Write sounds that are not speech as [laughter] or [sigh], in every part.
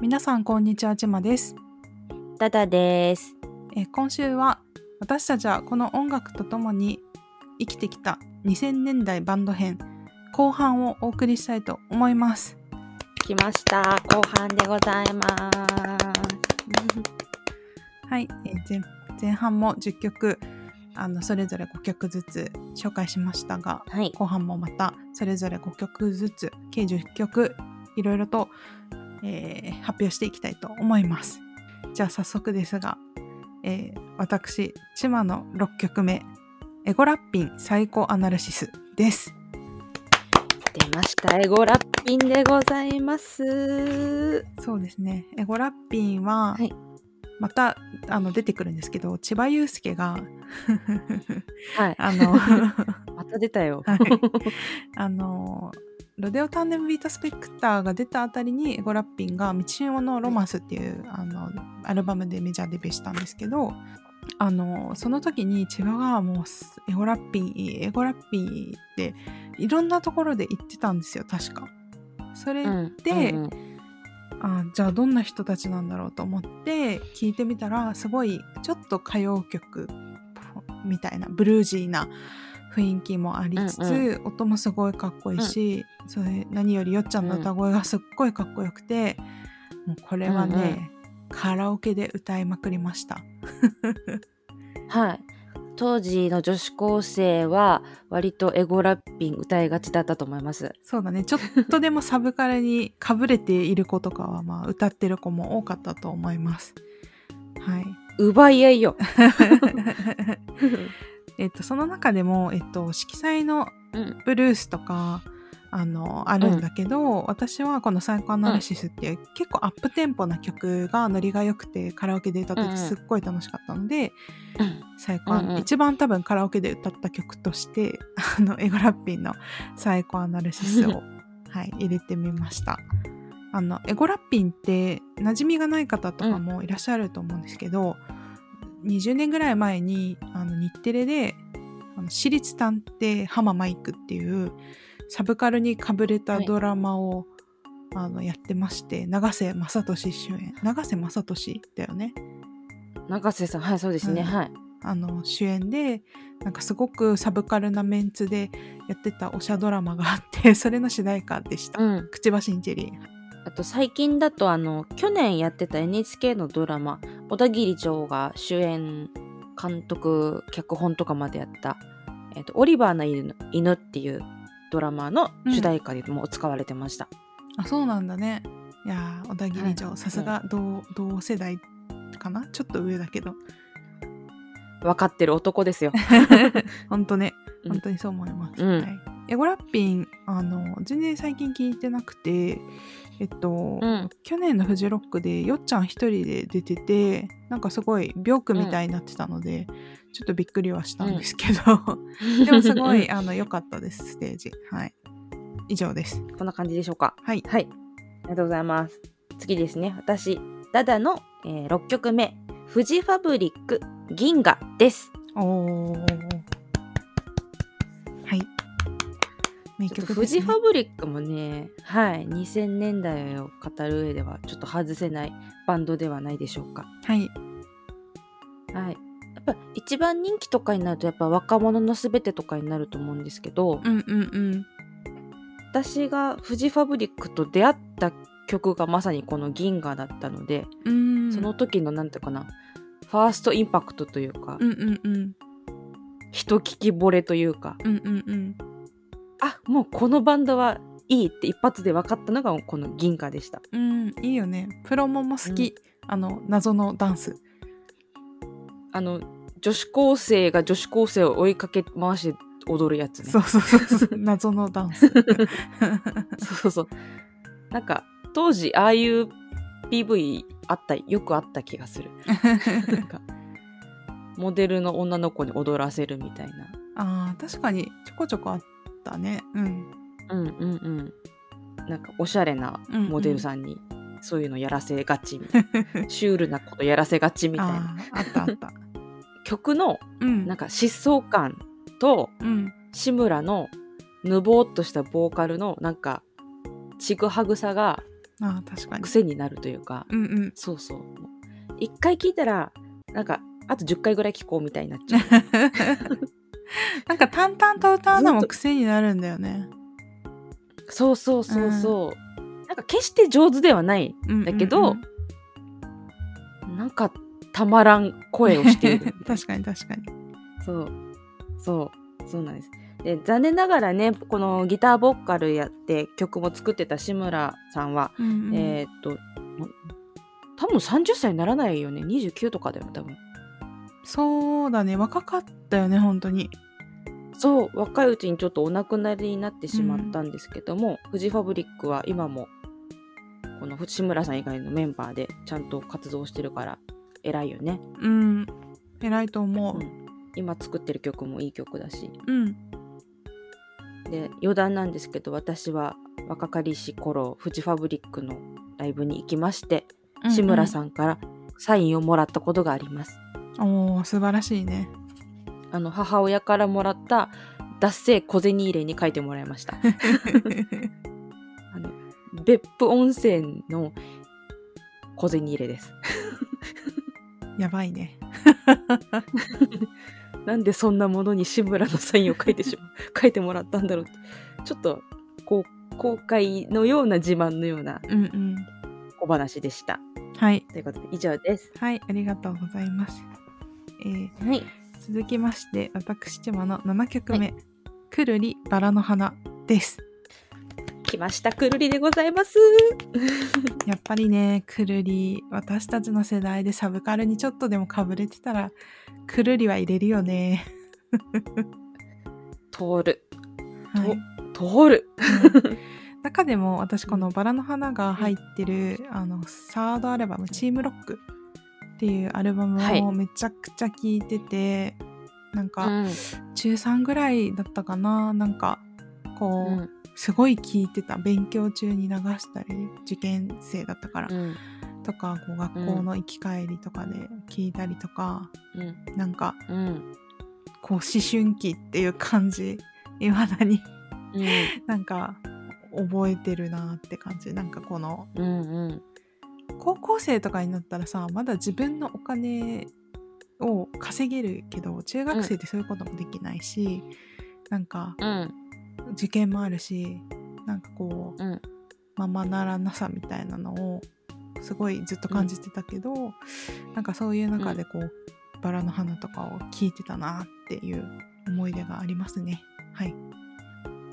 皆さんこんにちはちまです、ダダです。えー今週は私たちはこの音楽とともに生きてきた2000年代バンド編後半をお送りしたいと思います来ました。後半でございます。はい、えー前前半も10曲あのそれぞれ5曲ずつ紹介しましたがはい。後半もまたそれぞれ5曲ずつ計10曲いろいろと、えー発表していきたいと思いますじゃあ早速ですが、えー私チマの6曲目エゴラッピンサイコアナルシスです出ました。エゴラッピンでございます。そうですねエゴラッピンは、はいまたあの出てくるんですけど千葉雄介がはい。[laughs] あの [laughs] また出たよ。はい [laughs] あのロデオタンデムビートスペクターが出たあたりにエゴラッピンが「道潮のロマンス」っていうあのアルバムでメジャーデビューしたんですけどあのその時に千葉がもうエゴラッピンいいエゴラッピンいいっていろんなところで言ってたんですよ確か。それうんでうんうんあじゃあどんな人たちなんだろうと思って聞いてみたらすごいちょっと歌謡曲みたいなブルージーな雰囲気もありつつ、うん音もすごいかっこいいし、それ何よりよっちゃんの歌声がすっごいかっこよくて、もうこれはね、カラオケで歌いまくりました。[laughs] はい。当時の女子高生は割とエゴラッピン歌いがちだったと思います。そうだねちょっとでもサブカルにかぶれている子とかはまあ歌ってる子も多かったと思います。はい。[laughs] 奪い合いよ。[laughs] えっと、その中でも、えっと、色彩のうん。ブルースとかあのあるんだけど、私はこの「サイコアナリシス」っていう、結構アップテンポな曲がノリが良くてカラオケで歌っててすっごい楽しかったので、サイコアうんうん。一番多分カラオケで歌った曲として [laughs] あのエゴラッピンの「サイコアナリシスを」はい、入れてみました。あのエゴラッピンって馴染みがない方とかもいらっしゃると思うんですけど、20年ぐらい前にあの日テレであの私立探偵ハママイクっていうサブカルにかぶれたドラマを、あのやってまして永瀬正敏主演永瀬正敏だよね永瀬さん、はい、そうですね。うんはい。あの主演でなんかすごくサブカルなメンツでやってたおしゃドラマがあってそれの主題歌でした、うん。くちばしんチェリーあと最近だとあの去年やってた NHK のドラマ小田切城が主演監督脚本とかまでやった「えっとオリバーの犬犬」っていうドラマの主題歌でも使われてました、あそうなんだね。いやー小田切城、はい。さすが同同世代かな？ちょっと上だけど。分かってる男ですよ。ほんとね。うん。本当にそう思います、うん。はい、エゴラッピンあの全然最近聞いてなくてえっと、うん。去年のフジロックでよっちゃん一人で出ててなんかすごい病句みたいになってたので、ちょっとびっくりはしたんですけど、[laughs] でもすごいあの良かったですステージ。はい。以上です。こんな感じでしょうか？はい。はい。ありがとうございます。次ですね。私ダダの、え6曲目「フジファブリック銀河」です。おー名曲ね、フジファブリックもね、はい、2000年代を語る上ではちょっと外せないバンドではないでしょうか。はい。はい。やっぱ一番人気とかになるとやっぱ若者のすべてとかになると思うんですけど、うんうんうん。私がフジファブリックと出会った曲がまさにこの銀河だったので、うーん。その時のなんていうかな、ファーストインパクトというか、うんうんうん。人聞き惚れというか、うんうんうんあもうこのバンドはいいって一発で分かったのがこの銀河でした。うんいいよね。プロモも好き、あの謎のダンス。あの女子高生が女子高生を追いかけ回して踊るやつね。そうそうそう [laughs] 謎のダンス。[laughs] そうそうそう。なんか当時ああいう PV あったよくあった気がする。[laughs] なんかモデルの女の子に踊らせるみたいな。あー確かにちょこちょこあったね。うん。うんうんうん。なんかおしゃれなモデルさんにそういうのやらせがちみたいな、[laughs] シュールなことやらせがちみたいな。あったあった。[laughs] 曲のうん。なんか疾走感とうん。志村のぬぼーっとしたボーカルのなんかちぐはぐさがあー確かに。癖になるというか。うんうん。そうそう。一回聞いたらなんかあと10回ぐらい聞こうみたいになっちゃう [laughs] [laughs] なんか淡々と歌うのも癖になるんだよね。そうそうそうそう、なんか決して上手ではないうんだけどなんかたまらん声をしている [laughs] 確かに確かに。そう。そう。そうなんです。で残念ながらねこのギターボーカルやって曲も作ってた志村さんは、うんうん。えーっと多分30歳にならないよね。29とかだよ多分そうだね。若かったよね本当に。そう。若いうちにちょっとお亡くなりになってしまったんですけども、フジファブリックは今もこの志村さん以外のメンバーでちゃんと活動してるから偉いよね、うん。偉いと思う。うん。今作ってる曲もいい曲だし。うん。で余談なんですけど私は若かりし頃フジファブリックのライブに行きまして、志村さんからサインをもらったことがあります。ん。おお素晴らしいね。あの母親からもらった脱製小銭入れに書いてもらいました [laughs] あの別府温泉の小銭入れですやばいね。[laughs] なんでそんなものに志村のサインを書いてしまう [laughs] 書いてもらったんだろうってちょっとこう後悔のような自慢のようなうんうん。小話でしたはいということで以上ですはいありがとうございます。えーはい。続きまして私千葉の7曲目「くるりバラの花」です。来ましたくるりでございます。[laughs] やっぱりねくるり私たちの世代でサブカルにちょっとでもかぶれてたらくるりは入れるよね。[laughs] 通る。はい。通る。うん。中でも私この「バラの花」が入ってるあのサードアルバム「チームロック」っていうアルバムはい。をめちゃくちゃ聴いてて、なんかうん。中3ぐらいだったかな。なんかこう、うん。すごい聴いてた。勉強中に流したり受験生だったから、うん。とかこう学校の行き帰りとかで聴いたりとか、うん。なんかうん。こう思春期っていう感じ。いまだに。うん。[laughs] なんか覚えてるなって感じ。なんかこのうんうん高校生とかになったらさまだ自分のお金を稼げるけど中学生ってそういうこともできないし、なんかうん受験もあるしなんかこううんままならなさみたいなのをすごいずっと感じてたけど、なんかそういう中でこう、バラの花とかを聞いてたなっていう思い出がありますね。はい。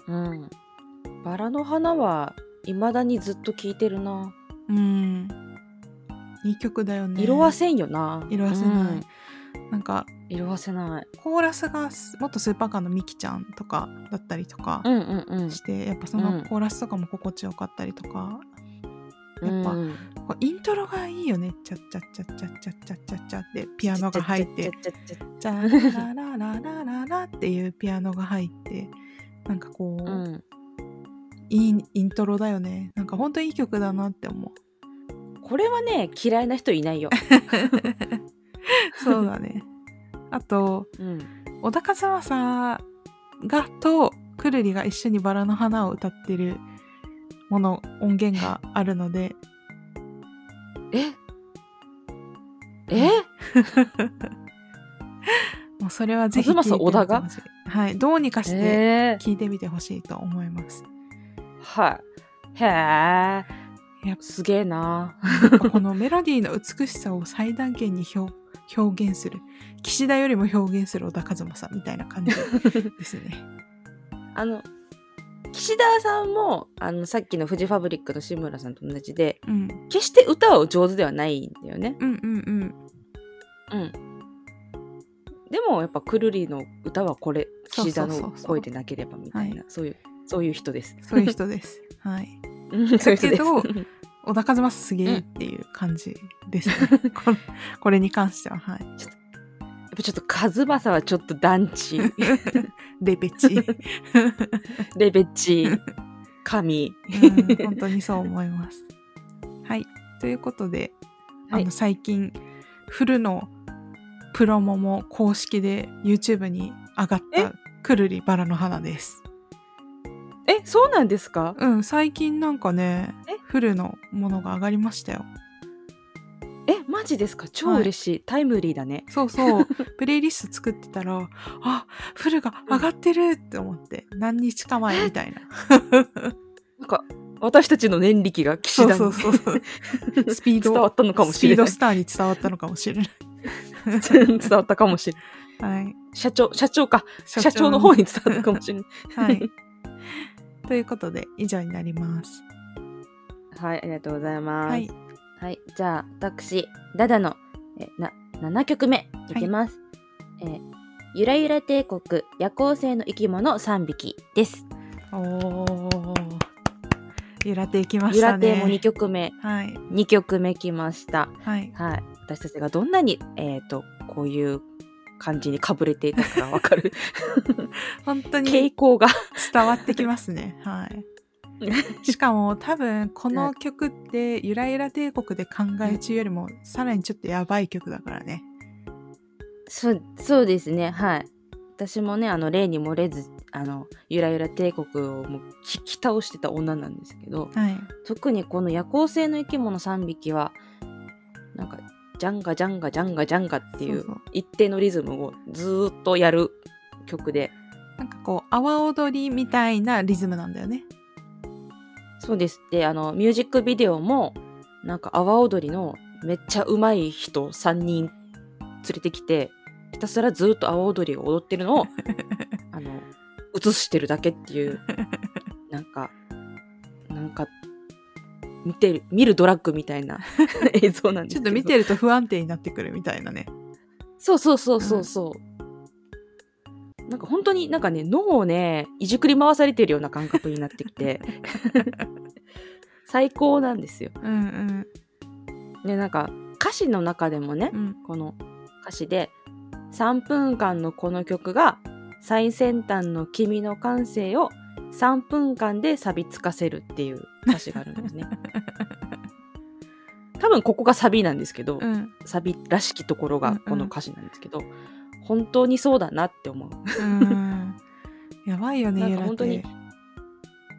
うん。バラの花は未だにずっと聴いてるな。うんいい曲だよね。色あせんよな。色あせない、うん。なんか色あせない。コーラスがす元スーパーカーのミキちゃんとかだったりとかうんうんうん。して、やっぱそうん。のコーラスとかも心地よかったりとか、やっぱうん。イントロがいいよね。チャッチャッチャッチャッチャッチャッチャッチャってピアノが入ってちゃちゃちゃちゃじゃララララララっていうピアノが入ってなんかこう、うん。いいイントロだよね。なんかほんといい曲だなって思うこれはね嫌いな人いないよ、そうだね。あとうん、小田和正がとくるりが一緒にバラの花を歌ってるもの音源があるので。え？え？[laughs] もうそれはぜひ聞いてみて小田が？ほしいはい。どうにかしてえ聞いてみてほしいと思います、はい。へえやっすげえな。ぱこのメロディーの美しさを最大限に表表現する。岸田よりも表現する小田和正みたいな感じですね。[laughs] あの岸田さんもあのさっきのフジファブリックの志村さんと同じでうん。決して歌は上手ではないんだよね。うんうんうん。うん。でもやっぱくるりの歌はこれ岸田の声でなければみたいなそういうそういう人です。そういう人です。はいうんそういう人です。けど小田和正すげえっていう感じですね、[laughs] このこれに関してははい。やっぱちょっと和正はちょっと団地 [laughs] レベチ、[laughs] レベッチ。神。うん、本当にそう思います。はい。ということで、はい。あの最近フルのプロモも公式で YouTube に上がっえ？たくるりバラの花ですえそうなんですか？うん最近なんかねえ？フルのものが上がりましたよ。えマジですか？超嬉しい、タイムリーだね。そうそう。[laughs] プレイリスト作ってたらあフルが上がってるって思って、何日か前みたいな。[laughs] なんか私たちの年力が騎士団に [laughs] そうそうそうスピード伝わったのかもスピードしれない。スターに伝わったのかもしれない。伝わったかもしれない。はい。社長社長か。社長の方に伝わったかもしれない。はいということで以上になります。はいありがとうございます。はい。はい、じゃあ私ダダのえな7曲目いきます、えーゆらゆら帝国夜行性の生き物3匹です。おお揺らていきまゆしたね。ら亭も2曲目。はい。2曲目きました。はい。はい、私たちがどんなにえっ、とこういう感じにかぶれていたかわかる。[laughs] 本当に傾向が。伝わってきますね。はい。[laughs] しかも多分この曲ってゆらゆら帝国で考え中よりもさらにちょっとやばい曲だからね。そうそうですね。はい。私もねあの例に漏れずあのゆらゆら帝国をもう聞き倒してた女なんですけどはい。特にこの夜行性の生き物3匹はなんかジャンガジャンガジャンガジャンガっていう一定のリズムをずーっとやる曲で。なんかこう阿波踊りみたいなリズムなんだよね。そうです。であのミュージックビデオもなんか阿波踊りのめっちゃ上手い人3人連れてきてひたすらずっと阿波踊りを踊ってるのを [laughs] あの映してるだけっていうなんかなんか見てる見るドラッグみたいな [laughs] 映像なんですちょっと見てると不安定になってくるみたいなね。そうそうそうそうそう。なんか本当になんかね、脳をね、いじくり回されてるような感覚になってきて、[laughs] 最高なんですよ。うんうん。で、なんか歌詞の中でもねう、ん。この歌詞で、3分間のこの曲が最先端の君の感性を3分間で錆びつかせるっていう歌詞があるんですね。[laughs] 多分ここがサビなんですけど、うん。サビらしきところうんうん。がこの歌詞なんですけど、本当にそうだなって思う。うん。やばいよねなんか本当にて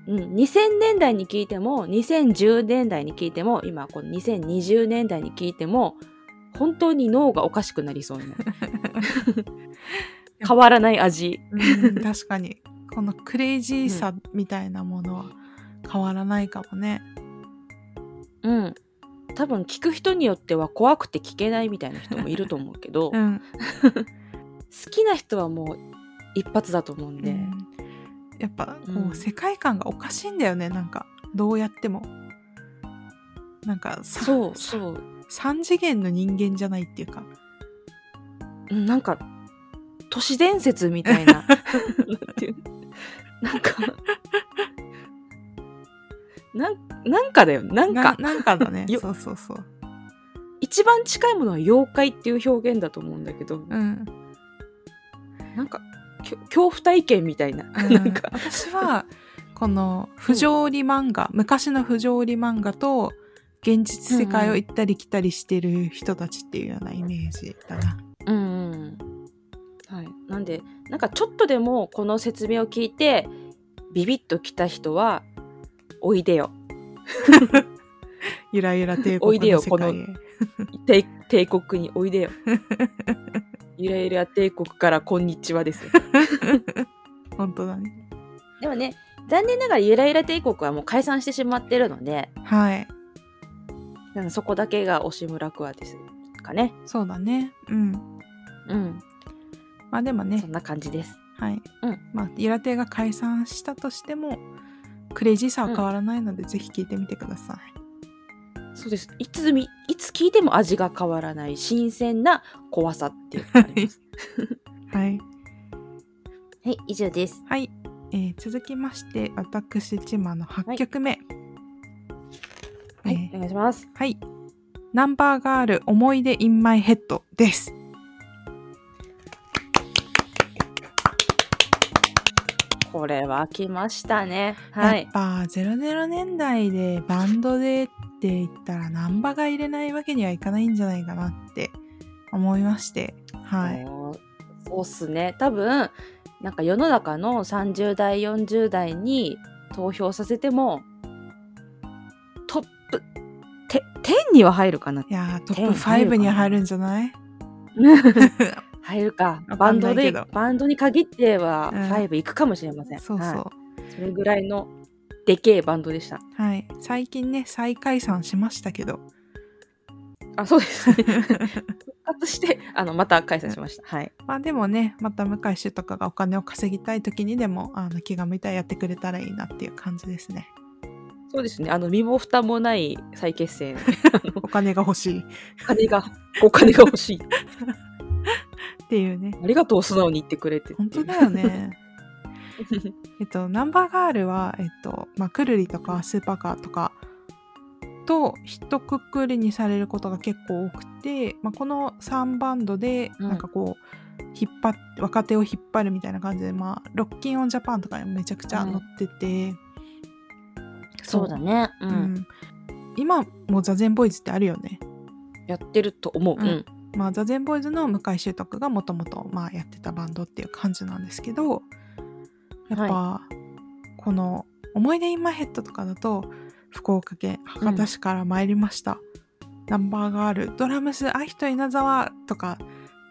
うん、2000年代に聞いても2010年代に聞いても今この2020年代に聞いても本当に脳がおかしくなりそうな。[laughs] [laughs] 変わらない味。うん確かにこのクレイジーさみたいなものは変わらないかもね、うん。多分聞く人によっては怖くて聞けないみたいな人もいると思うけど、[laughs] うん。好きな人はもう一発だと思うんで、うん。やっぱこう、うん。世界観がおかしいんだよねなんか。どうやっても。なんかさそうそう。3次元の人間じゃないっていうか。うんなんか都市伝説みたいな。なんていうなんか。なんなんかだよなんか。ななんかだね。よ。そうそうそう。一番近いものは妖怪っていう表現だと思うんだけど、うん、なんか恐怖体験みたいな、うん。なんか。私は [laughs] この不条理漫画、昔の不条理漫画と現実世界を行ったり来たりしてる人たちっていうようなイメージだな。うんでなんかちょっとでもこの説明を聞いてビビッときた人はおいでよゆらゆら帝おいでよ国の。帝帝国においでよゆらゆら帝国からこんにちはですよ [laughs] 本当だね。でもね残念ながらゆらゆら帝国はもう解散してしまってるのではい。そこだけが押村クワですかねそうだね。うん。うんまあでもねそん、な感じですはい。うんまあ、ゆら亭が解散したとしても、クレイジーさは変わらないので、ぜひ聞いてみてください。そうですいつみいつ聞いても味が変わらない新鮮な怖さっていうのがあります [laughs] はい。[laughs] はい以上ですはい。えー続きまして、私、ちまの8曲目。はい、えーお願いしますはい。ナンバーガール思い出 in my head です。これは来ましたね。はい。やっぱ00年代でバンドでって言ったらナンバが入れないわけにはいかないんじゃないかなって思いまして。はい。そうっすね。多分なんか世の中の30代40代に投票させてもトップて10には入るかな。いやートップ10入るか5なに入るんじゃない？[laughs] 入るかバンドでバンドに限ってはうん。5いくかもしれません、そうそう、はい。それぐらいのでけえバンドでした。はい、最近ね再解散しましたけど。あそうですね。復活して [laughs] あのまた開催しました、はい。まあでもねまた向井氏とかがお金を稼ぎたい時にでもあの気が向いたらやってくれたらいいなっていう感じですね。そうですね。あの身も蓋もない再結成。[laughs] お金が欲しい。っお金がお金が欲しいていうね。ありがとう素直に言ってくれて。本当だよね。[laughs] えっとナンバーガールはえっとまあくるりとかスーパーカーとかと一括りにされることが結構多くて、まあ、この3バンドでうん。なんかこう、引っ張っ若手を引っ張るみたいな感じで、まあ、ロッキンオンジャパンとかにもめちゃくちゃ載ってて、そうだね。う、うん。ん。今もザ・ゼンボーイズってあるよね。やってると思う、うんうんまあ、ザ・ゼンボーイズの向井秀徳がもともとやってたバンドっていう感じなんですけどやっぱ、この「思い出インマイヘッド」とかだと福岡県博多市から参りました、ナンバーガールドラムス愛人稲沢とか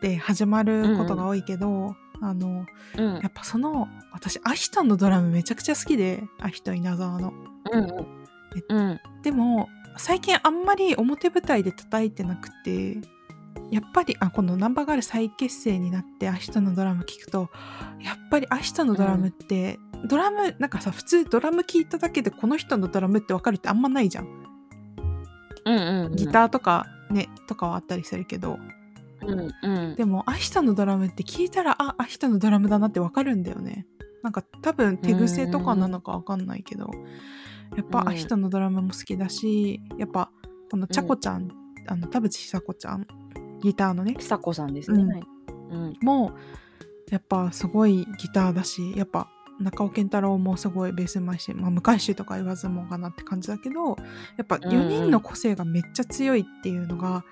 で始まることが多いけど、あのうん。やっぱその私アヒトのドラムめちゃくちゃ好きでアヒト稲沢の。うんうん。でも最近あんまり表舞台で叩いてなくてやっぱりあこのナンバーガール再結成になってアヒトのドラム聴くとやっぱりアヒトのドラムって、ドラムなんかさ普通ドラム聴いただけでこの人のドラムってわかるってあんまないじゃん。うんうんうん。ギターとかねとかはあったりするけど。うんうん。でもアヒトのドラムって聞いたらあアヒトのドラムだなってわかるんだよね。なんか多分手癖とかなのかわかんないけど。やっぱうん。アヒトのドラムも好きだしやっぱこのちゃこちゃん、あの田淵久子ちゃんギターのね。久子さんですね、うん。はい。うん。もやっぱすごいギターだしやっぱ中尾健太郎もすごいベースうまいし、まあ、向井氏とか言わずもがなって感じだけどやっぱ4人の個性がめっちゃ強いっていうのが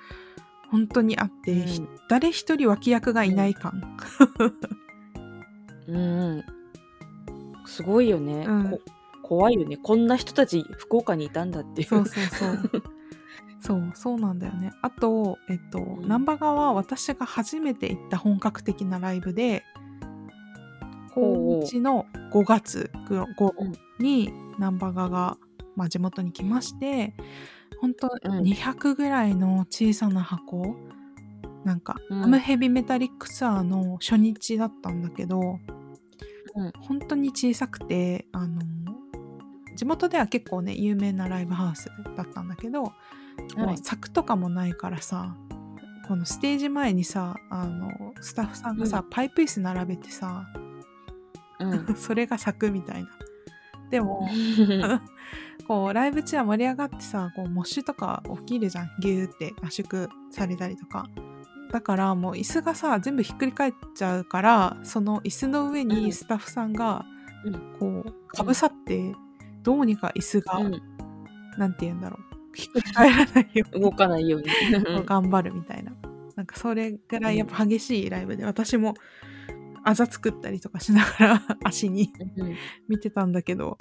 本当にあって、うん。ひ誰一人脇役がいない感、うんうん。すごいよね、うん。こ怖いよね。こんな人たち福岡にいたんだっていう。そうそうそう [laughs] そうそうなんだよね。あとえっと、ん。ナンバガは私が初めて行った本格的なライブで高知の5月頃うん。にナンバガが、まあ、地元に来まして本当うん。200ぐらいの小さな箱なんか、うん。アムヘビメタリックツアーの初日だったんだけど、うん。本当に小さくてあの地元では結構ね有名なライブハウスだったんだけど、もう柵とかもないからさこのステージ前にさあのスタッフさんがさ、うパイプ椅子並べてさうん。[laughs] それが柵みたいな。でも [laughs] [laughs] こうライブ中は盛り上がってさこうモッシュとか起きるじゃん。ギューって圧縮されたりとか。だからもう椅子がさ全部ひっくり返っちゃうからその椅子の上うん。にスタッフさんがうん。こうかぶさってどうにか椅子が、うん。なんて言うんだろうひっくり返らないように。動かないように [laughs] 頑張るみたいな。なんかそれぐらいやっぱ激しいライブで私もあざ作ったりとかしながら [laughs] 足にうん。見てたんだけど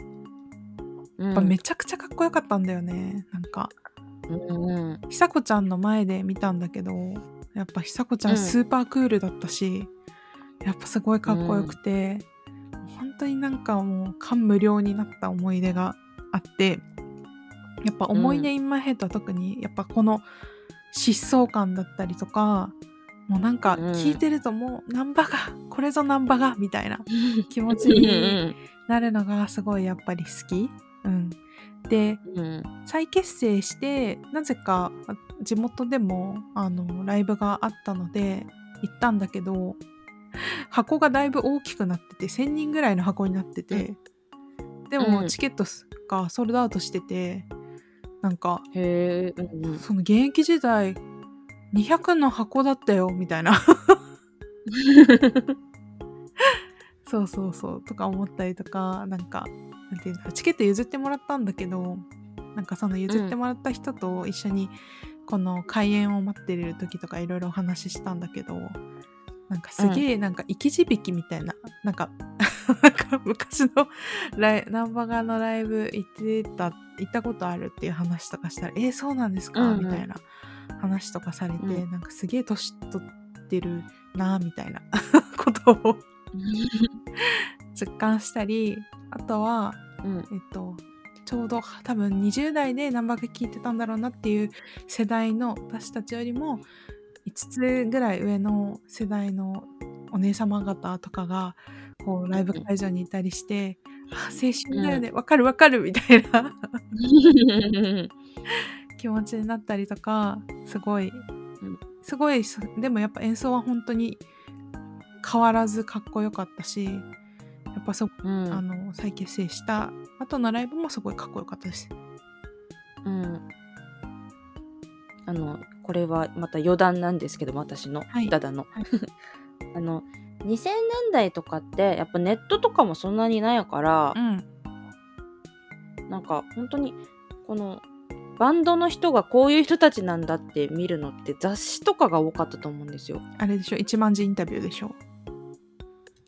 うん。やっぱめちゃくちゃかっこよかったんだよね。なんかうんうん。久子ちゃんの前で見たんだけどやっぱ久子ちゃうん。んスーパークールだったし、やっぱすごいかっこよくて、本当になんかもう感無量になった思い出があってやっぱ思い出インマイヘッドは特にやっぱこの疾走感だったりとかもうなんかうん。聞いてるともうナンバがこれぞナンバがみたいな気持ちうんになるのがすごいやっぱり好き。うん、でうん。うん再結成してなぜかあ地元でもあのライブがあったので行ったんだけど箱がだいぶ大きくなってて1,000人ぐらいの箱になってて、でうん。もチケットがソールドアウトしててなんかへえうんうん。その現役時代200の箱だったよみたいな。[laughs] そうそうそうとか思ったりとかなんかなんていうんだろうチケット譲ってもらったんだけどなんかその譲ってもらった人と一緒にこの開演を待ってる時とかいろいろお話ししたんだけどなんかすげえなんか生き字引みたいな、なんかなんか昔のライナンバガのライブ行ってた行ったことあるっていう話とかしたら「えー、そうなんですか？うんうん。みたいな話とかされて、うん。なんかすげえ年取ってるなみたいな [laughs] ことを [laughs] 実感したりあとはうん。えっとちょうど多分20代でナンバーが聴いてたんだろうなっていう世代の私たちよりも5つぐらい上の世代のお姉様方とかがこうライブ会場にいたりして「あ青春だよねわ、かるわかる」みたいな。[laughs] 気持ちになったりとかすごいうん。すごいそでもやっぱ演奏は本当に変わらずかっこよかったしやっぱそうん。あの再結成した後のライブもすごいかっこよかったです。うん。あのこれはまた余談なんですけど私の、はい。[laughs] ダダの、はい。あの2000年代とかってやっぱネットとかもそんなにないからう、ん、なんか本当にこのバンドの人がこういう人たちなんだって見るのって雑誌とかが多かったと思うんですよ。あれでしょ？一万字インタビューでしょ？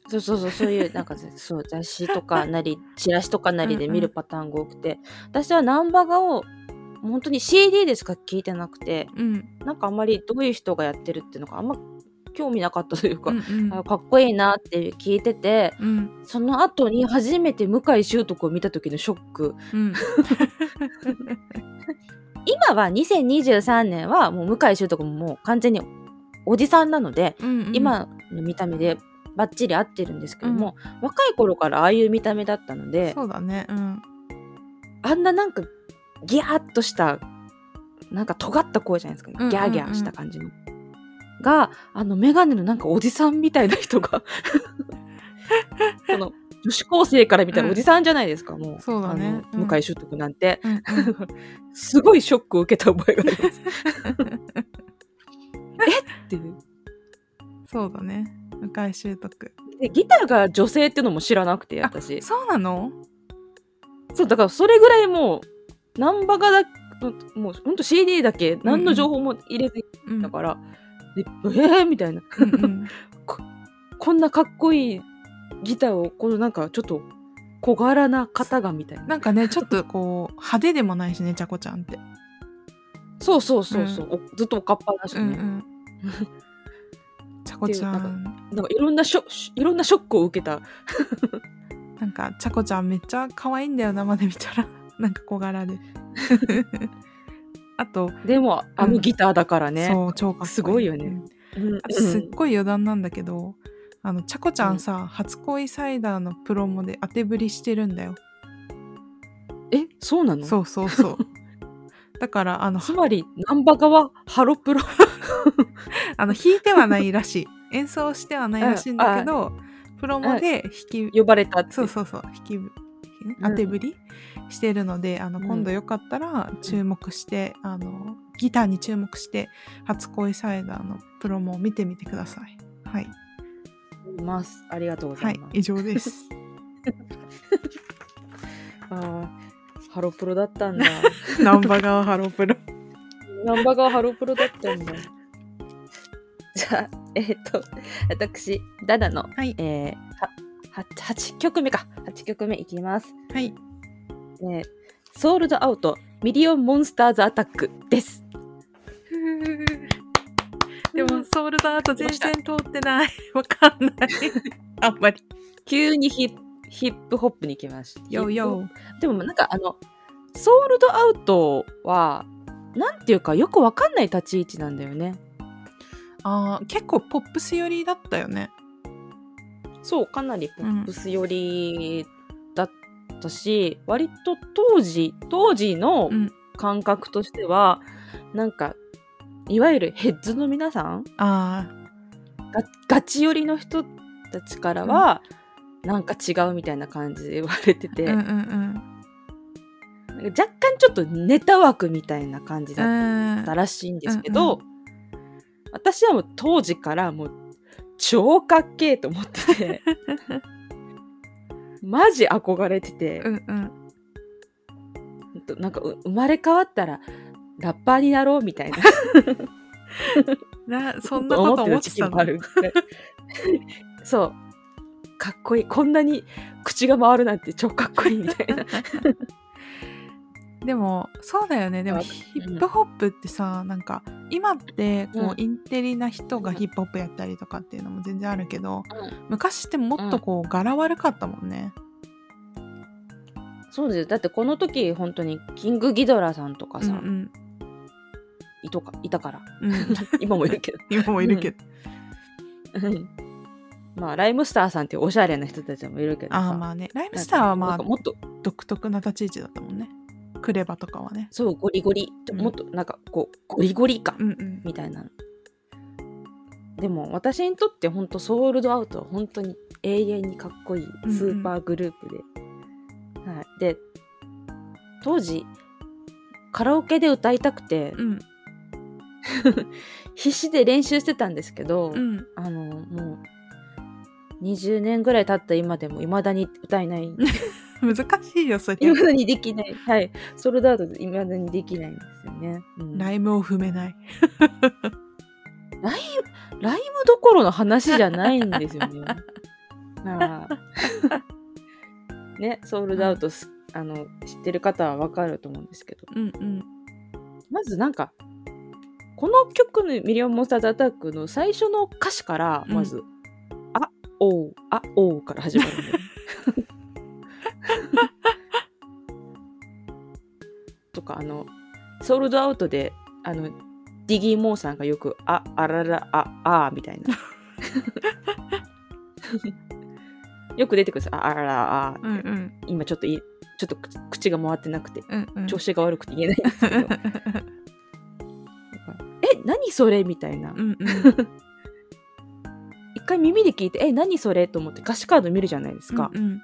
そうそうそうそういうなんかそう雑誌とかなりチラシとかなりで見るパターンが多くて私はナンバガを本当に CD でしか聞いてなくてうんなんかあんまりどういう人がやってるっていうのがあんま興味なかったというか、うんうん。あかっこいいなって聞いててうん。その後に初めて向井秀徳を見た時のショック。うん。[laughs] 今は2023年はもう向井秀徳ももう完全におじさんなので、うんうん。今の見た目でバッチリ合ってるんですけども、若い頃からああいう見た目だったのでそうだね。うん。あんななんかギャーッとしたなんか尖った声じゃないですか、うんうんうん。ギャーギャーした感じの。があの眼鏡のなんかおじさんみたいな人が。[laughs] この女子高生から見たらおじさんじゃないですか、もう。そうだね。向井秀徳なんて、うんうん。[laughs] すごいショックを受けた覚えがあります。[laughs] えっ？ていう。そうだね。向井秀徳。でギターが女性っていうのも知らなくて私。そうなの？そうだからそれぐらいもうナンバガだもうほんと CD だけ何の情報も入れずにうん。だから、でえー、みたいな。うんうん。[laughs] こんなかっこいいギターをこのなんかちょっと小柄な方がみたいな。なんかねちょっとこう派手でもないしねちゃこちゃんって。そうそうそうそう、おずっとおかっぱだしね、うんうん。ちゃこちゃん。なんかいろんなショいろんなショックを受けた。なんかちゃこちゃんめっちゃ可愛いんだよ生で見たら。なんか小柄で [laughs] あと、でもあのギターだからね、そう超かっこいい。すごいよね。うん。うん。あとすっごい余談なんだけど、あのちゃこちゃんさ、初恋サイダーのプロモで当てぶりしてるんだよ。え？そうなの？そうそうそう。[laughs] だからあのつまりナンバガはハロプロ？[laughs] あの弾いてはないらしい。演奏してはないらしいんだけど、プロモで弾き呼ばれたって。そうそうそう弾き当てぶりしてるので、あのうん。今度よかったら注目して、あのギターに注目して初恋サイダーのプロモを見てみてください。はい。います。ありがとうござはいいます、以上です。[laughs] あーハロプロだったんだ。[laughs] ナンバガーハロプロ。[laughs] ナンバガはハロプロだったんだ。じゃあえっ、と私ダダの、はい。えー、はは8曲目か。8曲目いきます。はい。えーソールドアウトミリオンモンスター。ズアタックです。でもソウルドアート全然通ってない。[laughs] わかんない。[laughs] あんまり。急にヒップホップに行きました。でもなんかあの、ソールドアウトは、なんていうかよくわかんない立ち位置なんだよね。あー結構ポップス寄りだったよねそう、かなりポップス寄りだったし、割と当時、当時のうん。感覚としては、なんか、いわゆるヘッズの皆さんあがガチ寄りの人たちからは、なんか違うみたいな感じで言われてて、ーうんうん。なんか若干ちょっとネタ枠みたいな感じうだっんたらしいんですけど、私はもう当時からもう超かっけーと思ってて。[laughs] マジ憧れてて、うんうん。なんかう生まれ変わったらラッパーになろうみたいな。[laughs] な [laughs] そんなこと思ってたのそう。かっこいい。こんなに口が回るなんて超かっこいいみたいなでもそうだよね。でもあヒップホップってさなんか今ってこう、うんインテリな人がヒップホップやったりとかっていうのも全然あるけど昔ってもっとこう柄悪かったもんね。そうです。だってこの時本当にキングギドラさんとかさ、うんいとかいたから。うん、うん、今もいるけど。[laughs] 今もいるけど、うん。まあライムスターさんっていうおしゃれな人たちもいるけどさ。ああまあね。ライムスターはまあもっと独特な立ち位置だったもんねクレバとかはね。そうゴリゴリ、うん。もっとなんかこうゴリゴリ感うんうん。みたいな。でも私にとって本当ソールドアウトは本当に永遠にかっこいいスーパーグループで、はい、で当時カラオケで歌いたくてうん。[laughs] 必死で練習してたんですけど、うん。あのもう20年ぐらい経った今でも未だに歌えない [laughs] [laughs] 難しいよそれ。未だにできない。はい。ソールドアウトで未だにできないんですよね、うん。ライライムを踏めない。[laughs] ライムどころの話じゃないんですよね。[laughs] あ。ーねソールドアウトす、あの知ってる方はわかると思うんですけど。うんうん。まずなんかこの曲の「ミリオンモンスターズアタック」の最初の歌詞からまず「あおうあおう」から始まるんだよね [laughs] とかあのソールドアウトであのディギー・モーさんがよく「ああららああ」みたいな。[laughs] よく出てくるんですああららあ、うんうん。今ちょっといちょっと口口が回ってなくてうんうん。調子が悪くて言えないんですけど。[laughs] え何それ？みたいな。うんうん。一回耳で聞いてえ何それ？と思って歌詞カード見るじゃないですか、うんうん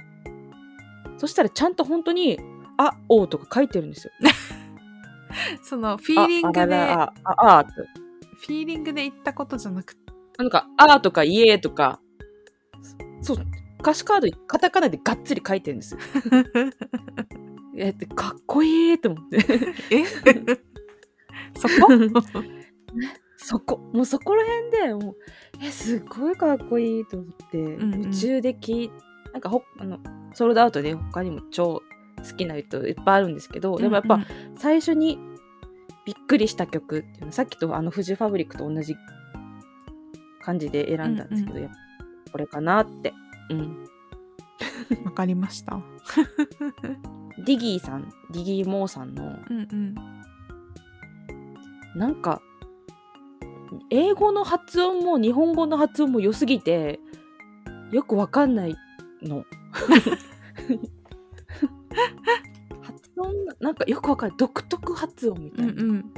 そしたらちゃんと本当に「あおう」とか書いてるんですよ。[laughs] そのフィーリングであああフィーリングで言ったことじゃなくてなんか「あ」とか「いえ」とかそう歌詞カードにカタカナでがっつり書いてるんですよえってかっこいいと思ってえそこそこもうそこら辺でもうえすっごいかっこいいと思って、んうん夢中で聞いなんかほあのソールドアウトで他にも超好きな人いっぱいあるんですけどでもやっぱ最初にびっくりした曲っていうのはさっきとあのフジファブリックと同じ感じで選んだんですけど、やっぱこれかなって、うん、わかりました。[laughs] ディギーさんディギー・モーさんのうんうん。なんか英語の発音も日本語の発音も良すぎてよくわかんないの。[laughs] 発音なんかよくわかんない独特発音みたいな。うんうん。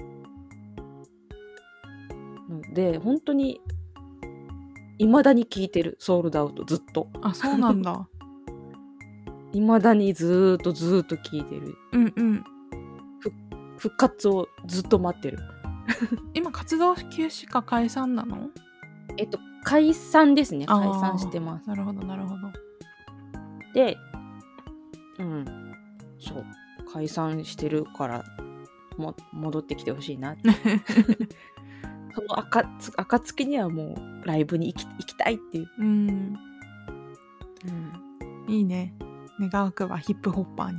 ので、本当に未だに聞いてるソールドアウトずっと。あそうなんだ。[laughs] 未だにずーっとずーっと聞いてる。うんうん。復活をずっと待ってる。[laughs] 今活動休止か解散なの？えっと解散ですね。解散してます。なるほどなるほどでうんそう解散してるからも戻ってきてほしいなって。[laughs] その暁にはもうライブに行き行きたいっていう、うん。うん。いいね。願わくばヒップホッパーに。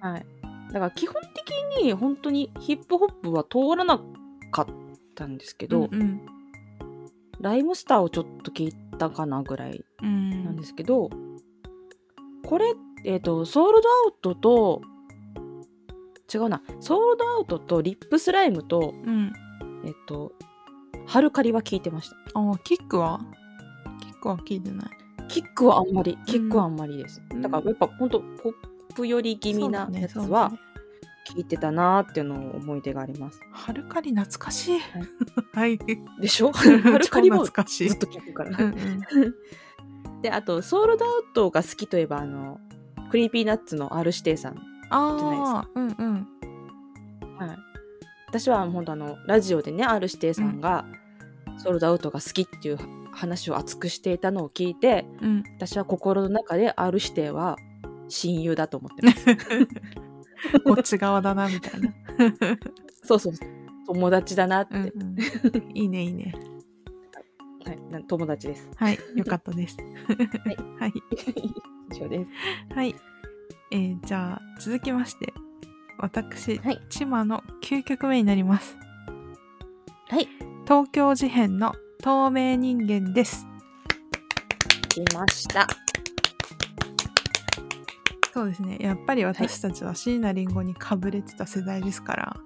はい、だから基本的に本当にヒップホップは通らなかったんですけど、うん。ライムスターをちょっと聞いたかなぐらいうん。なんですけど、これ、えっとソールドアウトと違うな。ソールドアウトとリップスライムとうん。えっとハルカリは聞いてました。あキックは？キックは聞いてない。キックはあんまりキックはあんまりです、うん。だからやっぱ本当ポップ寄り気味なやつはね聞いてたなーっていうのを思い出があります。ハルカリ懐かしい。はい。でしょ？ハルカリ超も懐かしい。ずっと聞くから、うんうん。[laughs] であと SOUL'd OUT が好きといえばあの Creepy Nuts の R 指定さん、ああうんうん。はい、私は本当あのラジオでね R 指定さんが、ソウルドアウトが好きっていう話を熱くしていたのを聞いてうん。私は心の中で R 指定は親友だと思ってます [laughs] こっち側だなみたいなそうそう友達だなって、うんうんいいねいいねはい、な友達です。はい、よかったです。いはい。以上です。はい。えーじゃあ、続きまして、私、はい。千葉の9曲目になります。はい。東京事変の透明人間です。来ました。そうですね。やっぱり私たちは椎名林檎にかぶれてた世代ですから、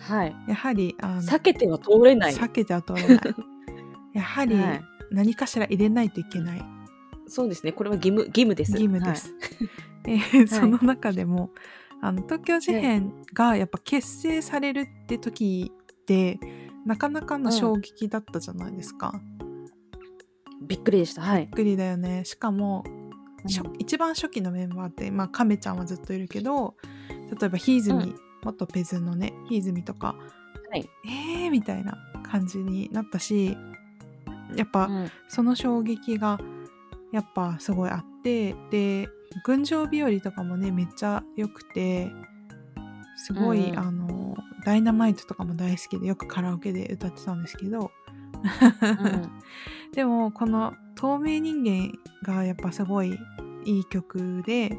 はい。やはり、あの避けては通れない。避けては通れない。[laughs] やはり、はい何かしら入れないといけないそうですね。これは義務、義務です。義務です。[laughs] えーその中でも、あの東京事変がやっぱ結成されるって時ってなかなかの衝撃だったじゃないですか。はい。びっくりでした。はいびっ。くりだよね。しかも、一番初期のメンバーって、まあ、亀ちゃんはずっといるけど例えばひ泉、うん。元ペズのねひ泉とかはい。えーみたいな感じになったしやっぱ、うん。その衝撃がやっぱすごいあってで「群青日和」とかもねめっちゃ良くてすごい、うんうん。あの「ダイナマイト」とかも大好きでよくカラオケで歌ってたんですけど、うんでもこの「透明人間」がやっぱすごいいい曲で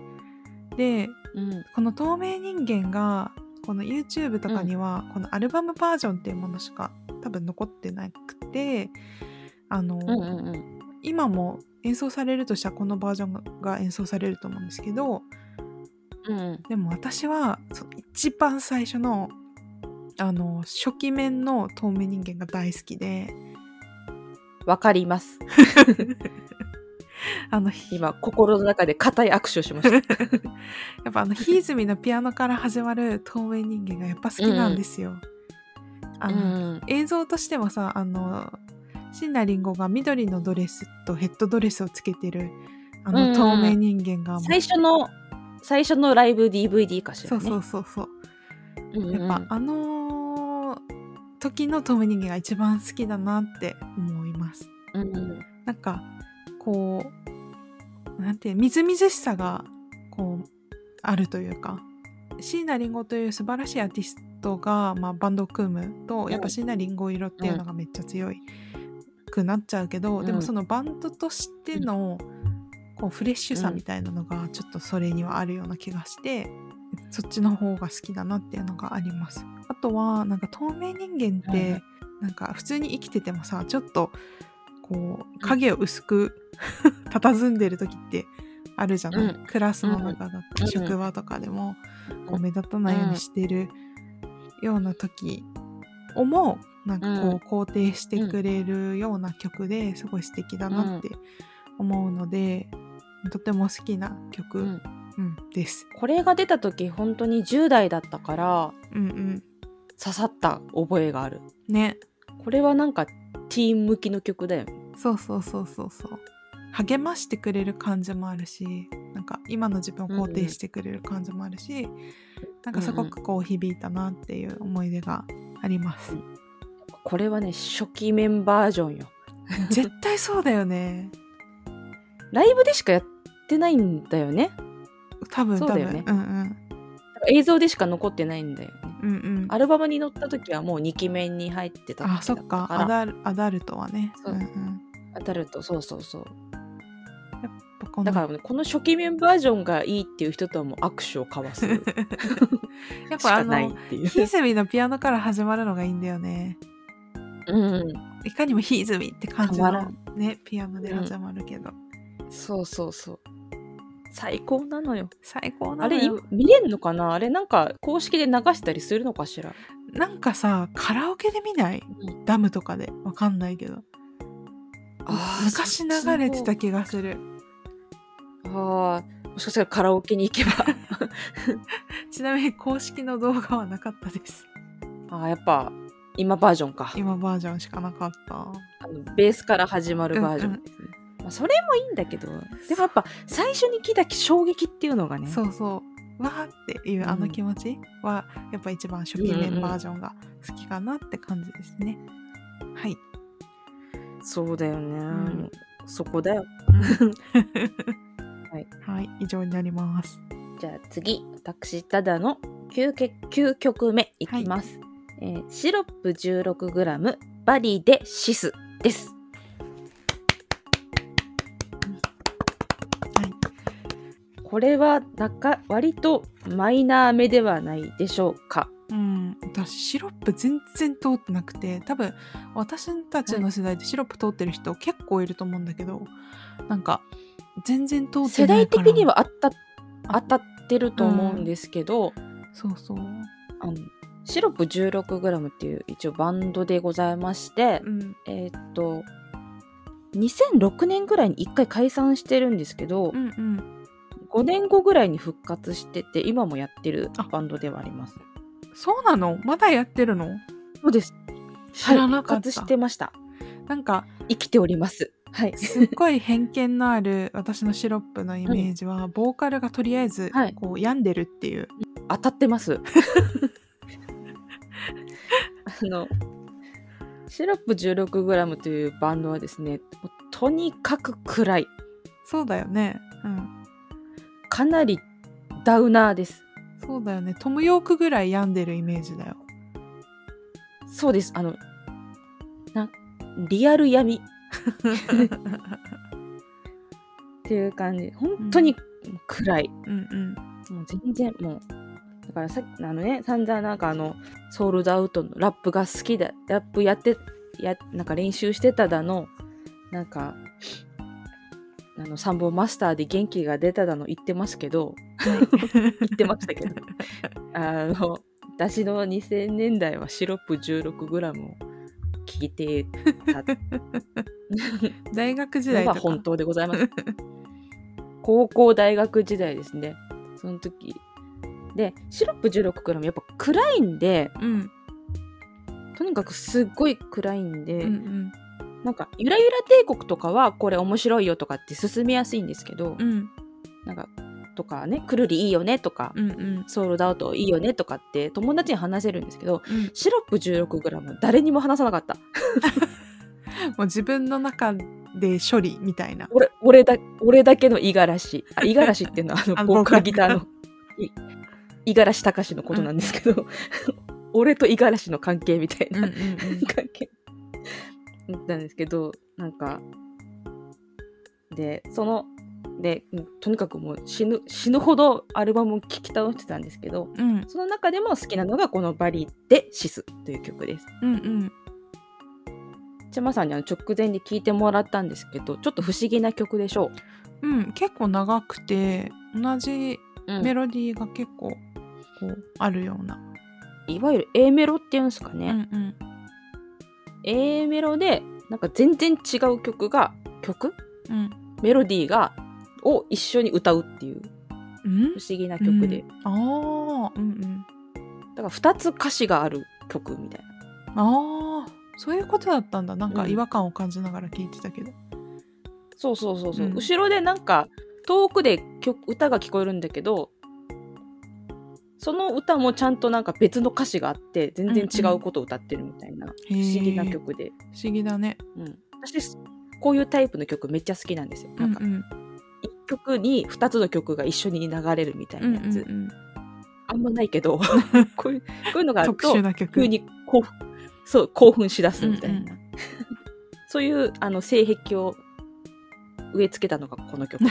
でうん。この「透明人間」がこの YouTube とかにはこのアルバムバージョンっていうものしか多分残ってなくてあの、うんうんうん。今も演奏されるとしたらこのバージョンが演奏されると思うんですけどうんうん。でも私はそ一番最初のあの初期面の透明人間が大好きでわかります。[laughs] あのひ今、心の中で固い握手をしました。[laughs] やっぱあのひ泉のピアノから始まる透明人間がやっぱ好きなんですよ。あうのん映像としてもさあの椎名林檎が緑のドレスとヘッドドレスをつけてるあうんうんの透明人間が最初の、最初のライブ DVD かしらね。そうそうそうそううんうんうんやっぱあのー時の透明人間が一番好きだなって思います。うんうんなんかこうなんてみずみずしさがこうあるというか椎名林檎という素晴らしいアーティストが、まあ、バンドを組むとやっぱ椎名林檎色っていうのがめっちゃ強いくなっちゃうけど、うんでもそのバンドとしてのこうフレッシュさみたいなのがちょっとそれにはあるような気がして、そっちの方が好きだなっていうのがあります。あとはなんか透明人間って、うんなんか普通に生きててもさちょっとこう影を薄く [laughs] 佇んでる時ってあるじゃない、うん。クラスの中だったり、うん。職場とかでもこう目立たないようにしてるような時をもなんかこう肯定してくれるような曲ですごい素敵だなって思うので、とても好きな曲、ううんんです。これが出た時本当に10代だったからうんうん刺さった覚えがある。ね。これはなんかティーン向きの曲だよね。そうそうそうそうそう。励ましてくれる感じもあるしなんか今の自分を肯定してくれる感じもあるし、なんかすごくこう響いたなっていう思い出があります、これはね初期メンバージョンよ。絶対そうだよね。ライブでしかやってないんだよね。多分そうだよね。うんうん。映像でしか残ってないんだよ。ねうんうん。アルバムに載った時はもう2期目に入ってたあそっか。アダルアダルトはね。そう。うんうん。当たるとそうそうそう。やっぱこのだからねこの初期メンバージョンがいいっていう人とはもう握手を交わす。し [laughs] やっぱあのていずみのピアノから始まるのがいいんだよね。うん。いかにもひずみって感じのねピアノで始まるけど、そうそうそう最高なのよ。最高なあれのよ今見れんのかな？あれなんか公式で流したりするのかしら？なんかさカラオケで見ない？うん。ダムとかで？わかんないけど。昔流れてた気がする。あーもしかしたらカラオケに行けば。[laughs] ちなみに公式の動画はなかったです。あーやっぱ今バージョンか。今バージョンしかなかった。あのベースから始まるバージョン。ですね、まあ、それもいいんだけどでもやっぱ最初に聞いた衝撃っていうのがねそうそう。わーっていうあの気持ちはやっぱ一番初期面バージョンが好きかなって感じですね、はい。そうだよね、うそこだよ。はい。[laughs] はい以上になります。じゃあ次私ただの 9, け9曲目いきます、えーシロップ 16g バリでシスです。これはなんか割とマイナー目ではないでしょうか？うん、私シロップ全然通ってなくて多分私たちの世代でシロップ通ってる人結構いると思うんだけどなんか全然通って世代ないから的にはあった当たってると思うんですけど、そうそう。あのシロップ 16g っていう一応バンドでございまして、うん。えーっと2006年ぐらいに1回解散してるんですけど、うんうん5年後ぐらいに復活してて今もやってるあバンドではあります。そうなの？まだやってるの？そうです。知らなかはい、った、復活してました。なんか生きております。はい。すっごい偏見のある私のシロップのイメージは、ボーカルがとりあえずはいこう病んでるっていう、当たってます。[laughs] あの、シロップ 16g というバンドはですね、とにかく暗い。そうだよねうんかなりダウナーです。そうだよねトム・ヨークぐらい病んでるイメージだよそうです。あの、なリアル闇っていう感じ。本当に暗い。うんうんもう全然もう。だからさっきあのね、散々なんかあの、ソールドアウトのラップが好きだ、ラップやって、や、なんか練習してただの、なんか、あの、3本マスターで元気が出ただの言ってますけど、言ってましたけど、[laughs] あの、私の2000年代はシロップ 16g を聞いてた [laughs] 大学時の代とかが本当でございます。[laughs] 高校大学時代ですね。その時。で、シロップ 16g やっぱ暗いんで、うんとにかくすっごい暗いんで、うんうんなんか、ゆらゆら帝国とかはこれ面白いよとかって進めやすいんですけど、うん。なんか、とかね、くるりいいよねとか、うんうん。ソールドアウトいいよねとかって友達に話せるんですけど、うん。シロップ 16g は誰にも話さなかった。[laughs] もう自分の中で処理みたいな。俺俺だ俺だけの五十嵐。あ五十嵐っていうのはあ [laughs] あのボーカルギターのい五十嵐隆のことなんですけど、[laughs] 俺と五十嵐の関係みたいな、うんうんうん。関係だったんですけどなんかでそのでうんとにかくもう死ぬ死ぬほどアルバムを聴き倒してたんですけどうん。その中でも好きなのがこの「バリでシス」という曲です。うんうん。ちゃまさんにあの直前に聴いてもらったんですけどちょっと不思議な曲でしょう。ん結構長くて同じう、うん。メロディーが結構こうあるような、いわゆる A メロっていうんですかうね、んうん A メロでなんか全然違う曲が曲？うん。メロディーがを一緒に歌うっていう。うん？不思議な曲で、うん。ああうんうん。だから2つ歌詞がある曲みたいな。ああそういうことだったんだ。なんかうん。違和感を感じながら聞いてたけど、そうそうそうそう、うん。後ろでなんか遠くで曲歌が聞こえるんだけどその歌もちゃんとなんか別の歌詞があって全然違うことを歌ってるみたいな不思議な曲で、不思議だね。うん、私こういうタイプの曲めっちゃ好きなんですよ。なんかうん。うん一曲に2つの曲が一緒に流れるみたいうんなやつ、あんまないけど [laughs] こういうこういうのがある特と急に興奮そう興奮しだすみたいな、うんう [laughs] そういうあの性癖を植え付けたのがこの曲 [laughs]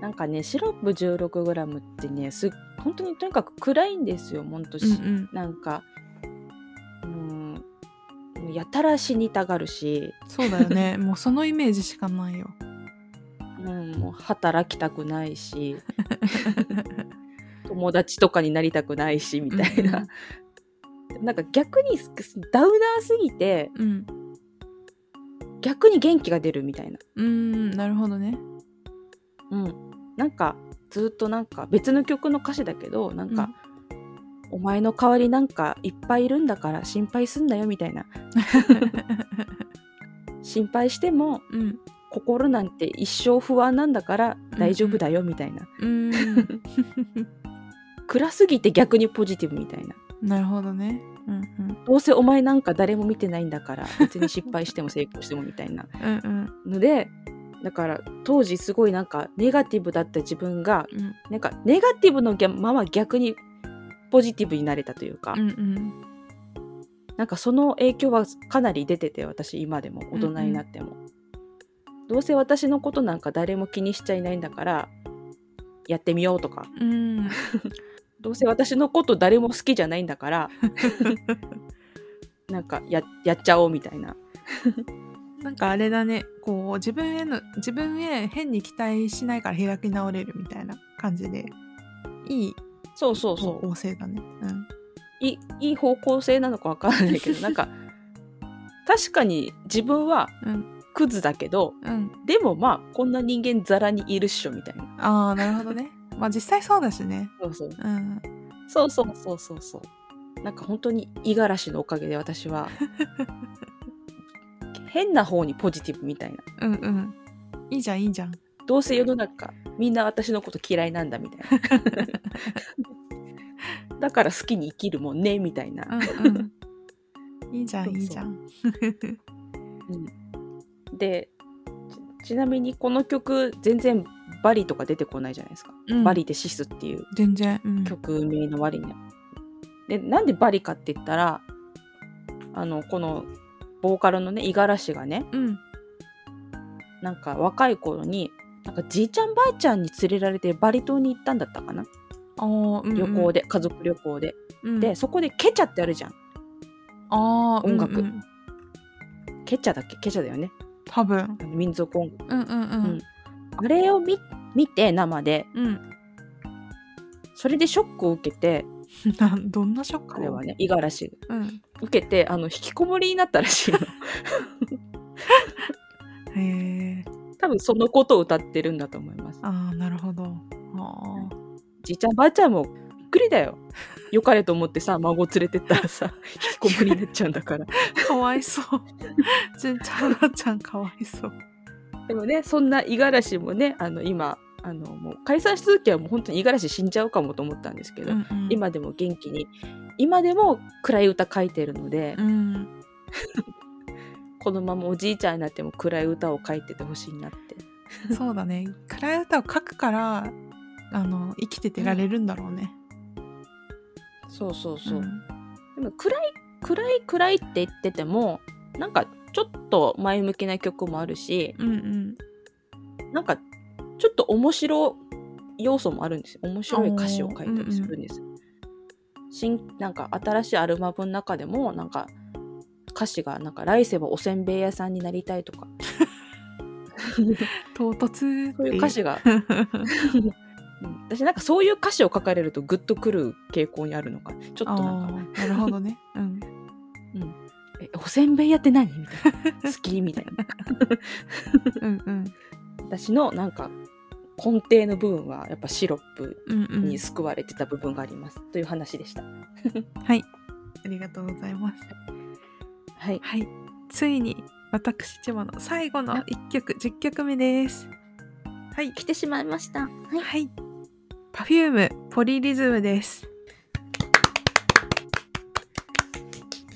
なんかねシロップ 16g ってねす本当にとにかく暗いんですよ本当し、うんうん。なんかうんもうやたら死にたがるし、そうだよね。[laughs] もうそのイメージしかないよ。うん、もう働きたくないし。[laughs] 友達とかになりたくないしみたいな、なんか逆にダウナーすぎてうん。逆に元気が出るみたいな、うんなるほどね。うん、なんかずっとなんか別の曲の歌詞だけどなんか、お前の代わりなんかいっぱいいるんだから心配すんなよみたいな。[laughs] 心配してもうん。心なんて一生不安なんだから大丈夫だよみたいな、うん。[laughs] 暗すぎて逆にポジティブみたいな。なるほどね。うん。どうせお前なんか誰も見てないんだから別に失敗しても成功してもみたいなうんうん。のでだから当時すごいなんかネガティブだった自分がうん。なんかネガティブのまま逆にポジティブになれたというか、うんうん。なんかその影響はかなり出てて私今でも大人になっても、どうせ私のことなんか誰も気にしちゃいないんだからやってみようとか。うん。[laughs] [laughs] どうせ私のこと誰も好きじゃないんだから [laughs] なんかややっちゃおうみたいななんかあれだね。こう自分への自分へ変に期待しないから開き直れるみたいな感じで。いいそうそう方そう。向性だね。うん。いいいい方向性なのかわからないけど [laughs] なんか確かに自分はうん。クズだけどうん。でもまあこんな人間ザラにいるっしょみたいな。ああなるほどね。[laughs] まあ実際そうだしね。そうそう。うん。そうそうそうそうそう。なんか本当に五十嵐のおかげで私は [laughs] 変な方にポジティブみたいな。うんうん。いいじゃんいいじゃん。どうせ世の中みんな私のこと嫌いなんだみたいな。[laughs] だから好きに生きるもんねみたいな、うんうん。いいじゃんそうそう。いいじゃん。でちちなみにこの曲全然バリとか出てこないじゃないですか、うん。バリでシスっていう。全然うん。曲名の割には。でなんでバリかって言ったらあのこのボーカルのね五十嵐がねうん。なんか若い頃になんかじいちゃんばあちゃんに連れられてバリ島に行ったんだったかな、うんうん。旅行で家族旅行で、うん。でそこでケチャってあるじゃん。あー音楽うん。うんケチャだっけ？ケチャだよね。多分。民族音楽。うんうん。うん。あれを見見て生で。うん。それでショックを受けて [laughs] なんどんなショック彼はね五十嵐うん。受けてあの引きこもりになったらしいの。[laughs] へえ。多分そのことを歌ってるんだと思います。ああなるほど。あじいちゃんばあちゃんもびっくりだよ。よかれと思ってさ孫連れてったらさ [laughs] 引きこもりになっちゃうんだから。ーかわいそう。じんちゃんばあちゃんかわいそう。でもねそんな五十嵐もねあの今あのもう解散した時はもう本当に五十嵐死んじゃうかもと思ったんですけど、うんうん。今でも元気に今でも暗い歌書いてるので、うん。[laughs] このままおじいちゃんになっても暗い歌を書いててほしいなって。そうだね。暗い歌を書くからあの生きててられるんだろうね、そうそうそう、ん。でも暗い暗い暗いって言っててもなんかちょっと前向きな曲もあるしうんうん。なんかちょっと面白い要素もあるんですよ。面白い歌詞を書いたりするんです、新なんか新しいアルバムの中でもなんか歌詞がなんか来世はおせんべい屋さんになりたいとか。唐突そういう歌詞が、うん。私なんかそういう歌詞を書かれるとグッとくる傾向にあるのか。ちょっとなんか。なるほどね。うん。えおせんべい屋って何？みたいな。好き？みたいな。[laughs] うんうん。私のなんか根底の部分はやっぱシロップうんうん。に救われてた部分があります、という話でした。はい。ありがとうございます。はい。はい。ついに私千葉の最後の1曲10曲目です。はい。来てしまいました。はい。はい。Perfume ポリリズムです。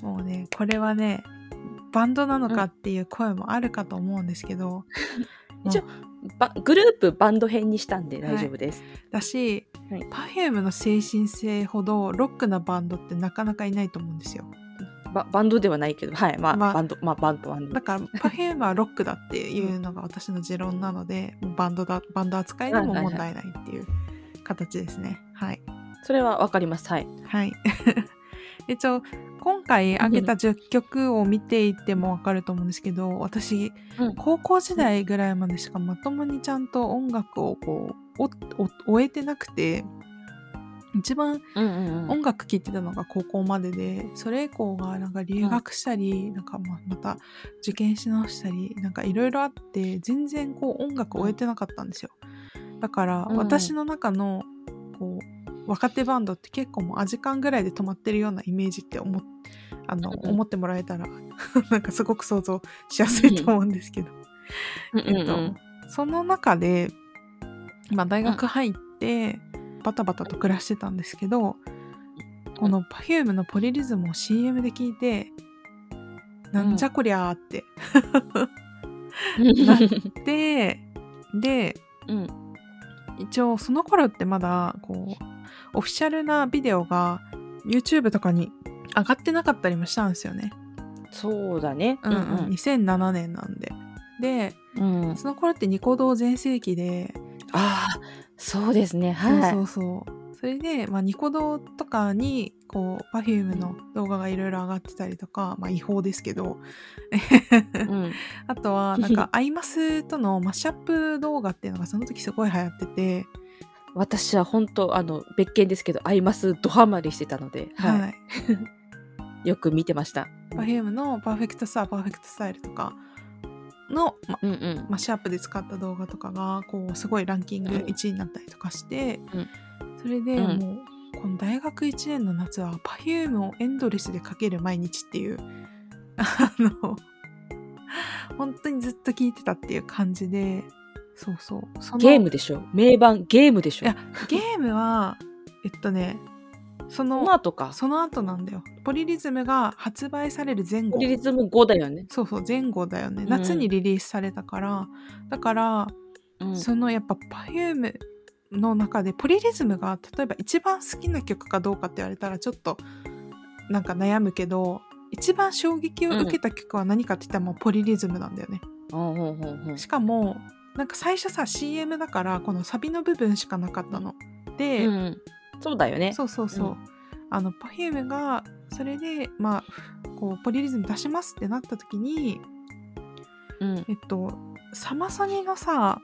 もうねこれはねバンドなのかっていう声もあるかと思うんですけど、[laughs] 一応ばグループバンド編にしたんで大丈夫です、だし、はい。Perfume の精神性ほどロックなバンドってなかなかいないと思うんですよ。ばバンドではないけどはい。まあ、まあバンドまあバンドバンドだから Perfume はロックだっていうのが私の持論なのでバンドだバンド扱いでも問題ないっていう形ですね。はい。それはわかります。はい。はい。一応今回挙げた10曲を見ていてもわかると思うんですけど私うん。高校時代ぐらいまでしかまともにちゃんと音楽をこうおお終えてなくて一番うんうんうん。音楽聴いてたのが高校まででそれ以降がなんか留学したり、なんかままた受験し直したりなんかいろいろあって全然こう音楽終えてなかったんですよ。だからうん。私の中のこう若手バンドって結構もうアジカンぐらいで止まってるようなイメージって思っあの、うんうん。思ってもらえたら [laughs] なんかすごく想像しやすいと思うんですけど、うんうん。えっとうん。その中で、まあ、大学入ってバタバタと暮らしてたんですけど、この Perfume のポリリズムを CM で聞いて、なんじゃこりゃーって。で、で、うん。一応その頃ってまだこうオフィシャルなビデオが YouTube とかに上がってなかったりもしたんですよね。そうだね。うんうん、2007年なんで。で、うん。うんその頃ってニコ動全盛期で、ああ、そうですね。はい。そうそうそう。それで、まあ、ニコ動とかに、こう、Perfume の動画がいろいろ上がってたりとか、まあ、違法ですけど、うん。[laughs] あとは、なんか、アイマスとのマッシュアップ動画っていうのがその時すごい流行ってて、私は本当あの別件ですけど、アイマスドハマりしてたので、はい。はい。[laughs] よく見てました。Perfume のパーフェクトスター、パーフェクトスタイルとかの、まうんうん。マッシュアップで使った動画とかがこうすごいランキングうん1位になったりとかして、うんそれでうんもうこの大学1年の夏は Perfume をエンドレスでかける毎日っていう [laughs] あの本当にずっと聴いてたっていう感じでそうそう。そのゲームでしょ？名盤ゲームでしょ？いやゲームは [laughs] えっとねそそのの後か。その後なんだよ。ポリリズムが発売される前後。ポリリズム5だよね。そうそう前後だよね。うん夏にリリースされたから、だからうん。そのやっぱ Perfume の中でポリリズムが例えば一番好きな曲かどうかって言われたらちょっとなんか悩むけど一番衝撃を受けた曲は何かって言ったらもうポリリズムなんだよね、ほうほうほうほうしかもなんか最初さ CM だからこのサビの部分しかなかったので、うん。そうだよね。そうそうそう、うんあの Perfume がそれでまあこうポリリズム出しますってなった時にうん。えっと、サマソニのさ、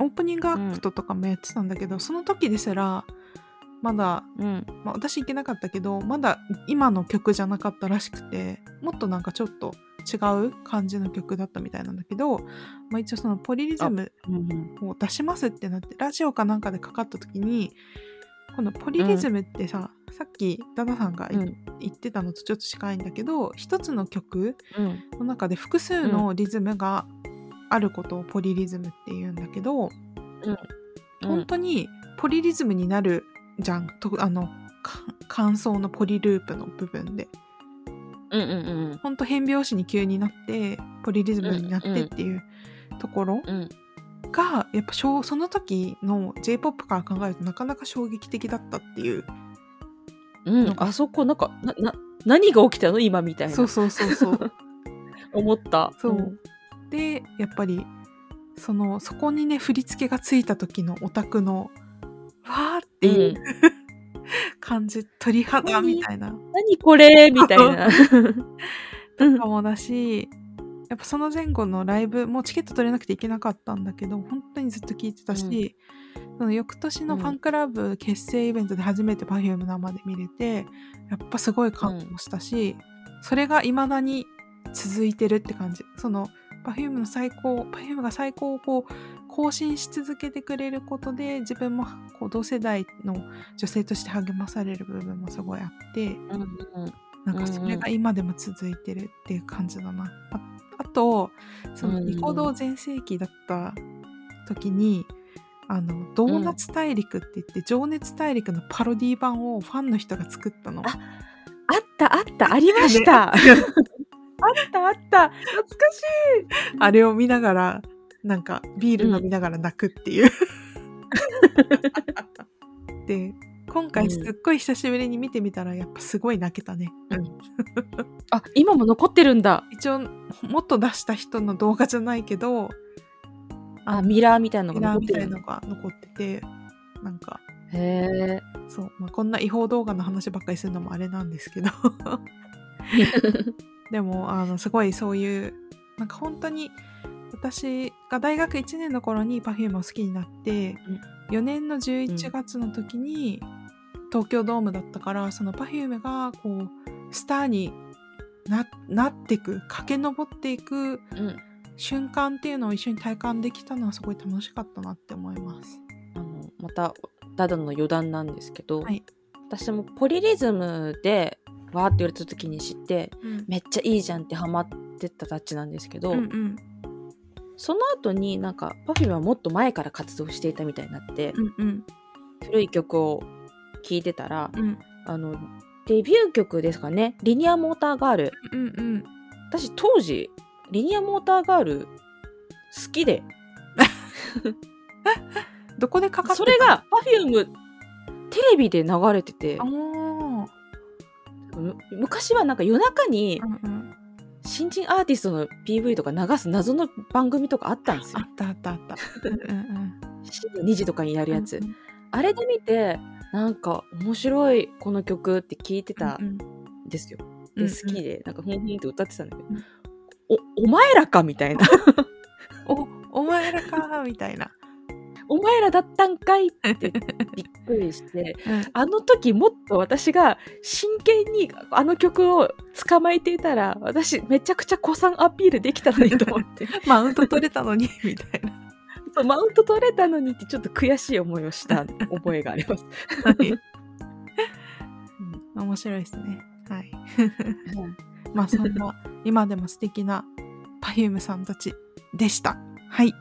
オープニングアクトとかもやってたんだけど、その時ですら、まだ、うん。まあ、私行けなかったけど、まだ今の曲じゃなかったらしくて、もっとなんかちょっと違う感じの曲だったみたいなんだけど、まあ、一応そのポリリズムうんを出しますってなって、ラジオかなんかでかかった時に、このポリリズムってさ、さっきダダさんが言うん。言ってたのとちょっと近いんだけど、一つの曲うん。の中で複数のリズムがあることをポリリズムって言うんだけど、本当にポリリズムになるじゃんとあのか感想のポリループの部分でうんうんうん本当変拍子に急になってポリリズムになってっていうところうん。がやっぱしょうその時の j p o p から考えるとなかなか衝撃的だったっていううん。うん。あそこ、なんか、な、な、何が起きたの？今みたいな。そうそうそうそう [laughs] 思った。そう、でやっぱりそのそこにね振り付けがついた時のオタクのわーってうん。いう、感じ鳥肌みたいな。何これ？みたいな。[laughs] うん。かもだしやっぱその前後のライブもうチケット取れなくて行けなかったんだけど本当にずっと聴いてたし、その翌年のファンクラブ結成イベントで初めて Perfume 生で見れてやっぱすごい感動したし、それが未だに続いてるって感じ。その Perfume の最高 Perfume が最高をこう更新し続けてくれることで自分もこう同世代の女性として励まされる部分もすごいあって、うんうんなんかそれが今でも続いてるっていう感じだな。ああとそのうんニコ動全盛期だった時に、あのドーナツ大陸って言って、情熱大陸のパロディ版をファンの人が作ったの。ああったあったありました。[laughs] [laughs] あったあった懐かしい。あれを見ながらなんかビール飲みながら泣くっていう。[laughs] で今回すっごい久しぶりに見てみたらやっぱすごい泣けたね。あ今も残ってるんだ。一応もっと出した人の動画じゃないけどあミラーみたいなのミラーみが残ってるたいのが残っててなんかへえ。そう、まあ、こんな違法動画の話ばっかりするのもあれなんですけど [laughs] でもあのすごいそういうなんか本当に私が大学1年の頃に Perfume を好きになって、4年の11月の時に東京ドームだったからその Perfume がこうスターにななっていく駆け上っていくうん。瞬間っていうのを一緒に体感できたのはすごい楽しかったなって思います。あのまたダダの余談なんですけど、はい。私もポリリズムでわーって言われた時に知ってうん。めっちゃいいじゃんってハマってたたちなんですけど、うんうんその後になんか Perfume はもっと前から活動していたみたいになって、うんうん。古い曲を聴いてたらうん。あのデビュー曲ですかね。リニアモーターガール。うんうん私当時リニアモーターガール好きで。[laughs] どこでかかってたそれが Perfume テレビで流れてて。昔はなんか夜中にうんうん新人アーティストの PV とか流す謎の番組とかあったんですよあっ。たあったあった。うんうん深夜2時とかにやるうん。やつ。うんあれで見て、なんか面白いこの曲って聞いてたうんんですよ。うんで、好きで、なんかふんふんって歌ってたんだけど、うんお、お前らかみたいな。おお前らかみたいな。お前らだったんかいって [laughs] びっくりして、うんあの時もっと私が真剣にあの曲を捕まえていたら、私めちゃくちゃ古参アピールできたのにと思って、[laughs] マウント取れたのに [laughs] みたいな。そうマウント取れたのにってちょっと悔しい思いをした覚えがあります。はい面白いですね。はい。まあそんな今でも素敵な Perfume さんたちでした。はい。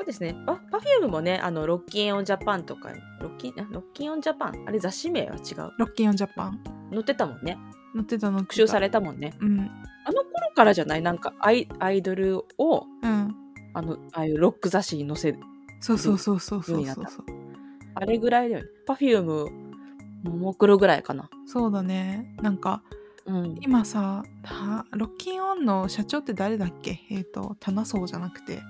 そうですね。パ Perfume もね、あの、 ROCKIN'ON JAPAN とか、ロッキン、あ ROCKIN'ON JAPAN？あれ雑誌名は違う。 ROCKIN'ON JAPAN 載ってたもんね。載ってたの特集されたもんね。うんあの頃からじゃない？なんかアイアイドルを、うんあの、ああいうロック雑誌に載せる。そうそうそうそうそうそうそうあれぐらいだよね。 Perfume、ももクロぐらいかな。そうだねなんかうん。今さはロッキンオンの社長って誰だっけ？えっ、と棚荘じゃなくて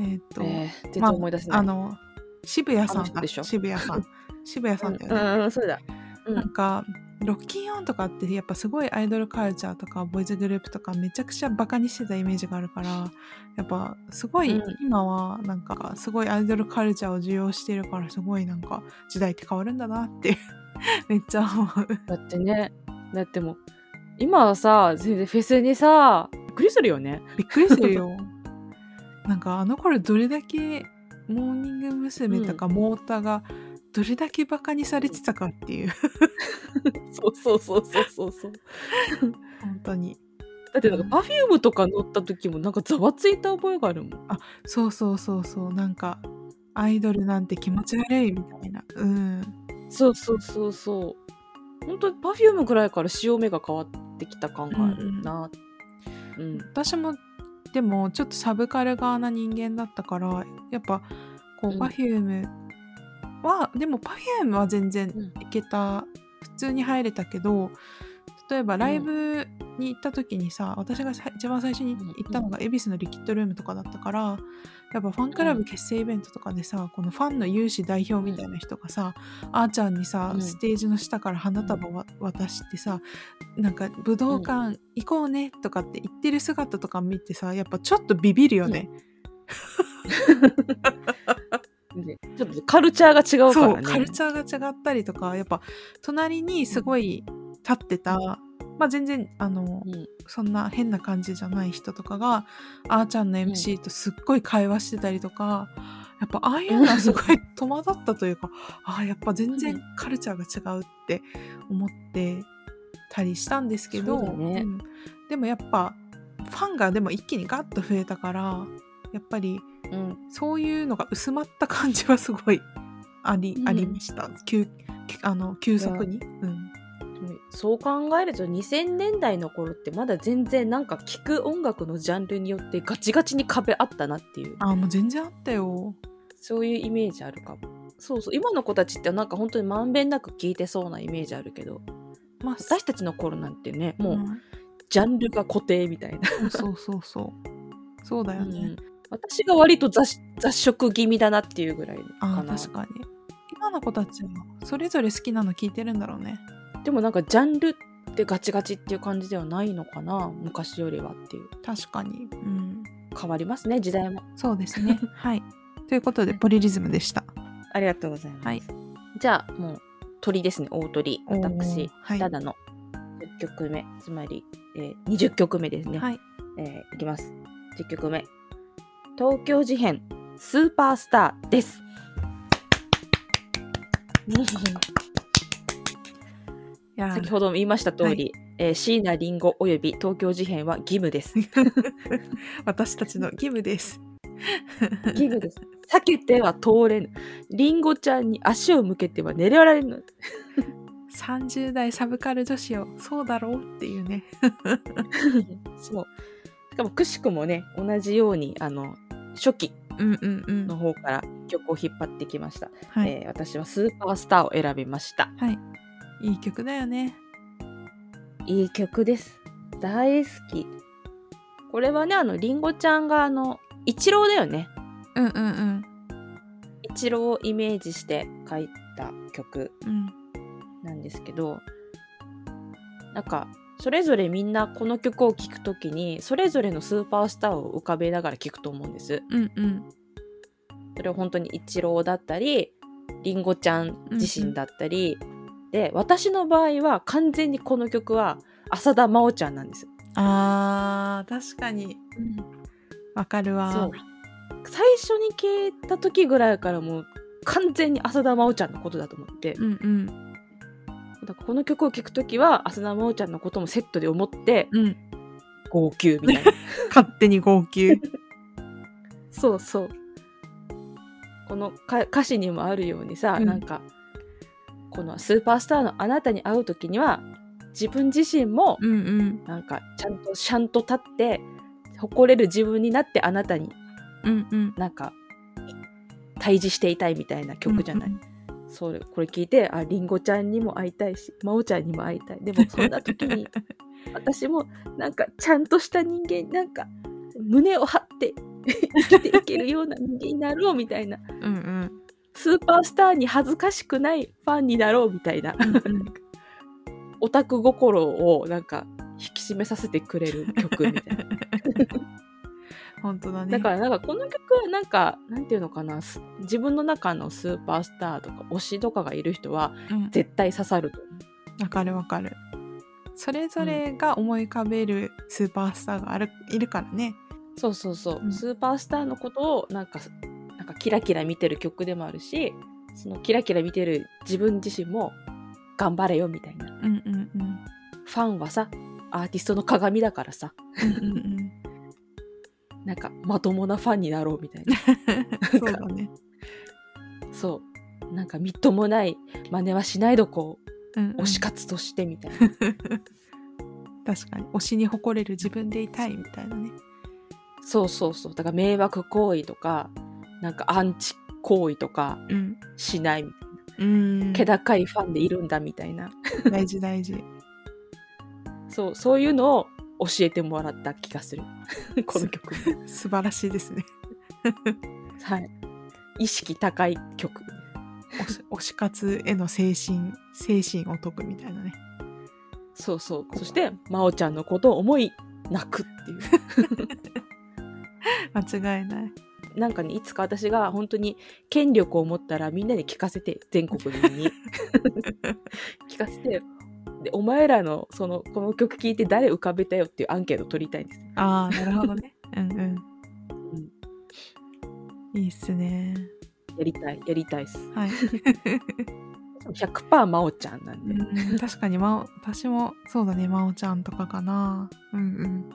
えっ、と、えー、まあ思い出せない。あの渋谷さんだ渋谷さん [laughs] 渋谷さんだよね、うん、うん、そうだ。うん。なんかロッキンオンとかってやっぱすごいアイドルカルチャーとかボーイズグループとかめちゃくちゃバカにしてたイメージがあるからやっぱすごいうん今はなんかすごいアイドルカルチャーを受容してるからすごいなんか時代って変わるんだなって [laughs] めっちゃ思う。だってね、だってもう、今はさ、全然フェスにさ、びっくりするよね。びっくりするよ。なんかあの頃どれだけモーニング娘。とかモーターがどれだけバカにされてたかっていうそうそうそうそうそうそう。[laughs] 本当にだってなんか Perfume とか載った時もなんかざわついた覚えがあるもん。そうそうそうそうなんかアイドルなんて気持ち悪いみたいなうんそうそうそうそう。本当にパフュームぐらいから潮目が変わってきた感があるな。うん。私もでもちょっとサブカル側な人間だったからやっぱこううん。Perfume は、でも Perfume は全然うん。いけた、普通に入れたけど例えばライブに行った時にさ、私がさ一番最初に行ったのが恵比寿のリキッドルームとかだったからやっぱファンクラブ結成イベントとかでさ、このファンの有志代表みたいな人がさ、あーちゃんにさ、うん。ステージの下から花束わ渡してさなんか武道館行こうねとかって言ってる姿とか見てさやっぱちょっとビビるよね、でちょっとカルチャーが違うかそうらね。カルチャーが違ったりとかやっぱ隣にすごい立ってた、まあ全然あの、うん。そんな変な感じじゃない人とかがあーちゃんの MC とすっごい会話してたりとか、やっぱああいうのはすごい戸惑ったというか [laughs] ああやっぱ全然カルチャーが違うって思ってたりしたんですけど、そうん。でもやっぱファンがでも一気にガッと増えたからやっぱりうん。そういうのが薄まった感じはすごいあり,、うん。ありました。急あの急速に、うん、そう考えると2000年代の頃ってまだ全然なんか聴く音楽のジャンルによってガチガチに壁あったなっていう。あもう全然あったよ。そういうイメージあるかも。そうそう今の子たちってなんか本当にまんべんなく聴いてそうなイメージあるけど。まあ私たちの頃なんてねもううん。ジャンルが固定みたいな、そうそうそう。そうだよね、うん。私が割と雑雑食気味だなっていうぐらいあかな。ー確かに。今の子たちはそれぞれ好きなの聞いてるんだろうねでもなんかジャンルってガチガチっていう感じではないのかな昔よりはっていう確かにうん変わりますね時代もそうですね [laughs] はいということでポリリズムでしたありがとうございます。はいじゃあ、もう、鳥ですね、大鳥。私、はいただの10曲目、つまり、えー20曲目ですね。はいえーいきます。10曲目。東京事変、スーパースターです。[laughs] 先ほども言いました通り、えー椎名林檎および東京事変は義務です。[laughs] 私たちの義務です義務です。避けては通れぬ。林檎ちゃんに足を向けては寝られぬ。30代サブカル女子よそうだろうっていうねそう。しかもくしくもね、同じように、あの、初期の方から曲を引っ張ってきました。私はスーパースターを選びました。はいいい曲だよねいい曲です。大好き。これはね、あの、りんごちゃんが、あの、イチローだよね。うんうんうんイチローをイメージして書いた曲うんなんですけど、なんか、それぞれみんなこの曲を聴くときに、それぞれのスーパースターを浮かべながら聴くと思うんです。うんうんそれは本当にイチローだったり、りんごちゃん自身だったり、で、私の場合は完全にこの曲は浅田真央ちゃんなんです。あー確かに。わかるわ。そう。最初に聞いた時ぐらいからもう完全に浅田真央ちゃんのことだと思って、うんうん。だからこの曲を聴く時は浅田真央ちゃんのこともセットで思ってうん。号泣みたいな。[laughs] 勝手に号泣。そうそう。このか歌詞にもあるようにさ、うん。なんかこのスーパースターのあなたに会う時には自分自身もうんうん。なんかちゃんとちゃんと立って誇れる自分になってあなたにうんうん。なんか対峙していたいみたいな曲じゃない、うんそれこれ聞いてありんごちゃんにも会いたいし真央ちゃんにも会いたい。でもそんな時に [laughs] 私もなんかちゃんとした人間なんか胸を張って生きていけるような人間になろうみたいな。うんうんスーパースターに恥ずかしくないファンになろうみたいな。オタク心をなんか引き締めさせてくれる曲みたいな。[laughs] 本当だね。だからなんかこの曲はなんかなんていうのかな。す自分の中のスーパースターとか推しとかがいる人はうん。絶対刺さると思う。わかるわかる。それぞれが思い浮かべるスーパースターがあるいるからね。そうそうそう、うん。スーパースターのことをなんかなんかキラキラ見てる曲でもあるしそのキラキラ見てる自分自身も頑張れよみたいな。うんうんうん。ファンはさアーティストの鏡だからさ。うんうんうん。[laughs] なんかまともなファンになろうみたいな。[laughs] そうだね。そう。なんかみっともない真似はしないどこうんうん。う推し活としてみたいな、[laughs] 確かに。推しに誇れる自分でいたいみたいなね。そうそうそう。だから迷惑行為とかなんかアンチ行為とかうん。しないみたいな。うん気高いファンでいるんだみたいな。大事大事。そうそういうのを教えてもらった気がする。[laughs] この曲。素晴らしいですね。[laughs] はい。意識高い曲。推し推し活への精神精神を解くみたいなね。そうそう。そして真央ちゃんのことを思い泣くっていう。[laughs] 間違いないなんかねいつか私が本当に権力を持ったらみんなに聞かせて全国民に。[laughs] 聞かせてでお前らのそのこの曲聴いて誰浮かべたよっていうアンケート取りたいんです。ああなるほどね。[laughs] うんうん。いいっすね。やりたいやりたいっす。はい。[laughs] 100%真央ちゃんなんで、うん確かにまお私もそうだねまおちゃんとかかな。うんうん。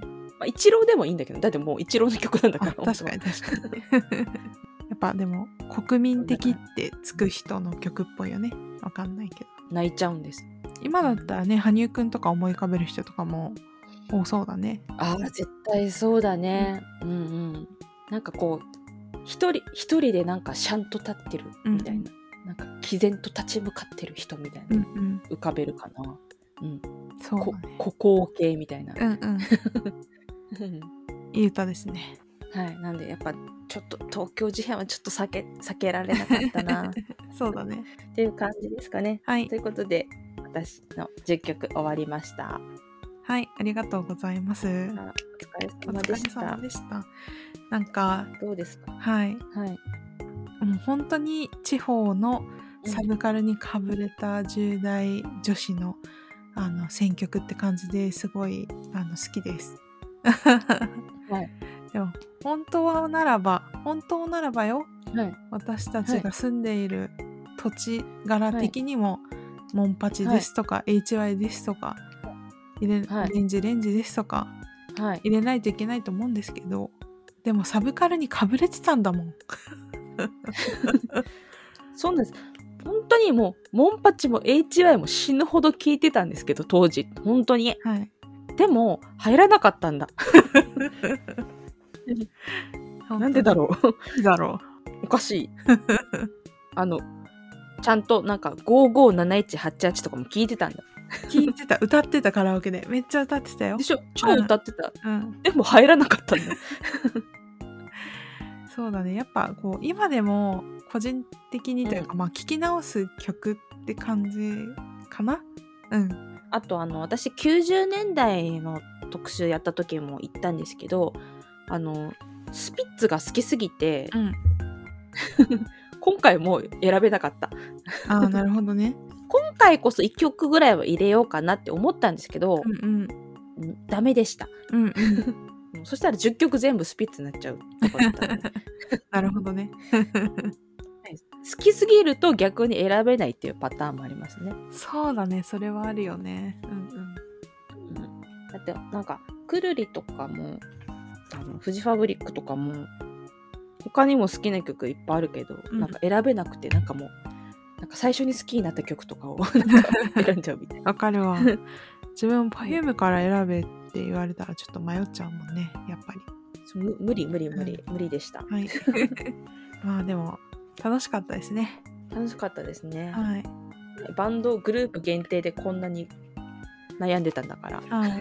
うんまあ、一郎でもいいんだけどだってもう一郎の曲なんだかあら確かに確かに。[laughs] やっぱでも国民的ってつく人の曲っぽいよね。わかんないけど。泣いちゃうんです。今だったらね羽生くんとか思い浮かべる人とかも多そうだね。ああ絶対そうだね。うんうん。なんかこう一人一人でなんかシャンと立ってるみたいな、なんか毅然と立ち向かってる人みたいな、うんうん。浮かべるかな。うん。こそうだね。孤高系みたいな、うんうんいい歌ですね。はい。なんでやっぱちょっと東京事変はちょっと避け避けられなかったな。っ [laughs] そうだね。ていう感じですかね。はい。ということで私の10曲終わりました。はいありがとうございます。あお疲れお疲れ様でした。様でした。なんかどうですか？はい。はい。もう本当に地方のサブカルにかぶれた10代女子のあの選曲って感じですごいあの好きです。はいでも本当はならば本当ならばよはい私たちが住んでいる土地柄的にも、モンパチですとか、HY ですとか入れ、はいレンジレンジですとかはい入れないといけないと思うんですけどでもサブカルにかぶれてたんだもん。[laughs] そうです。本当にもう、モンパチも HY も死ぬほど聞いてたんですけど、当時。本当に。はい、でも、入らなかったんだ。[laughs] なんでだろう？うだろおかしい。あの、ちゃんとなんか557188とかも聞いてたんだ。聞いてた歌ってたカラオケでめっちゃ歌ってたよで。しょ？超歌ってた。うん、でも入らなかったんだよ。[laughs] そうだねやっぱこう今でも個人的にというか、まあ聞き直す曲って感じかな？うんあとあの私90年代の特集やった時も言ったんですけどあのスピッツが好きすぎてうん。[laughs] 今回もう選べなかった。ああなるほどね。[laughs] 今回こそ1曲ぐらいは入れようかなって思ったんですけどう、んん。ダメでした。うん [laughs] そしたら10曲全部スピッツになっちゃうとかだったので。なるほどね好きすぎると逆に選べないっていうパターンもありますね、そうだねそれはあるよね。うんうん、だってなんかくるりとかもあのフジファブリックとかも他にも好きな曲いっぱいあるけど、うん。なんか選べなくてなんかもうなんか最初に好きになった曲とかを [laughs] なんか選んじゃうみたいな。わかるわ。自分 Perfume から選べって言われたらちょっと迷っちゃうもんねやっぱり。そうむ無理無理無理、無理でした。はい。[laughs] まあでも楽しかったですね。楽しかったですね、はい。バンドグループ限定でこんなに悩んでたんだから、はい。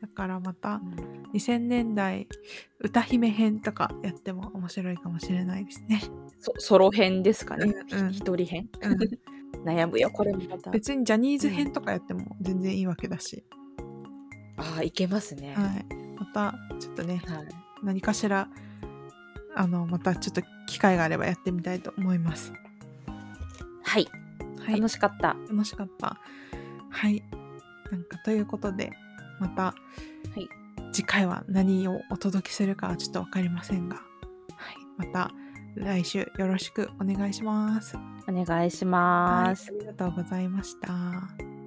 だからまたうん。2000年代歌姫編とかやっても面白いかもしれないですね、そソロ編ですかね、うんうん。ひ一人編。うん、[laughs] 悩むよこれもまた。別にジャニーズ編とかやっても全然いいわけだし、ああいけますね。はい、またちょっとねはい。何かしらあのまたちょっと機会があればやってみたいと思います。はい、はい。楽しかった。楽しかった。はい。なんかということでまた、はい。次回は何をお届けするかはちょっと分かりませんが、はい、また来週よろしくお願いします。お願いしはい、あます、りがとうございました。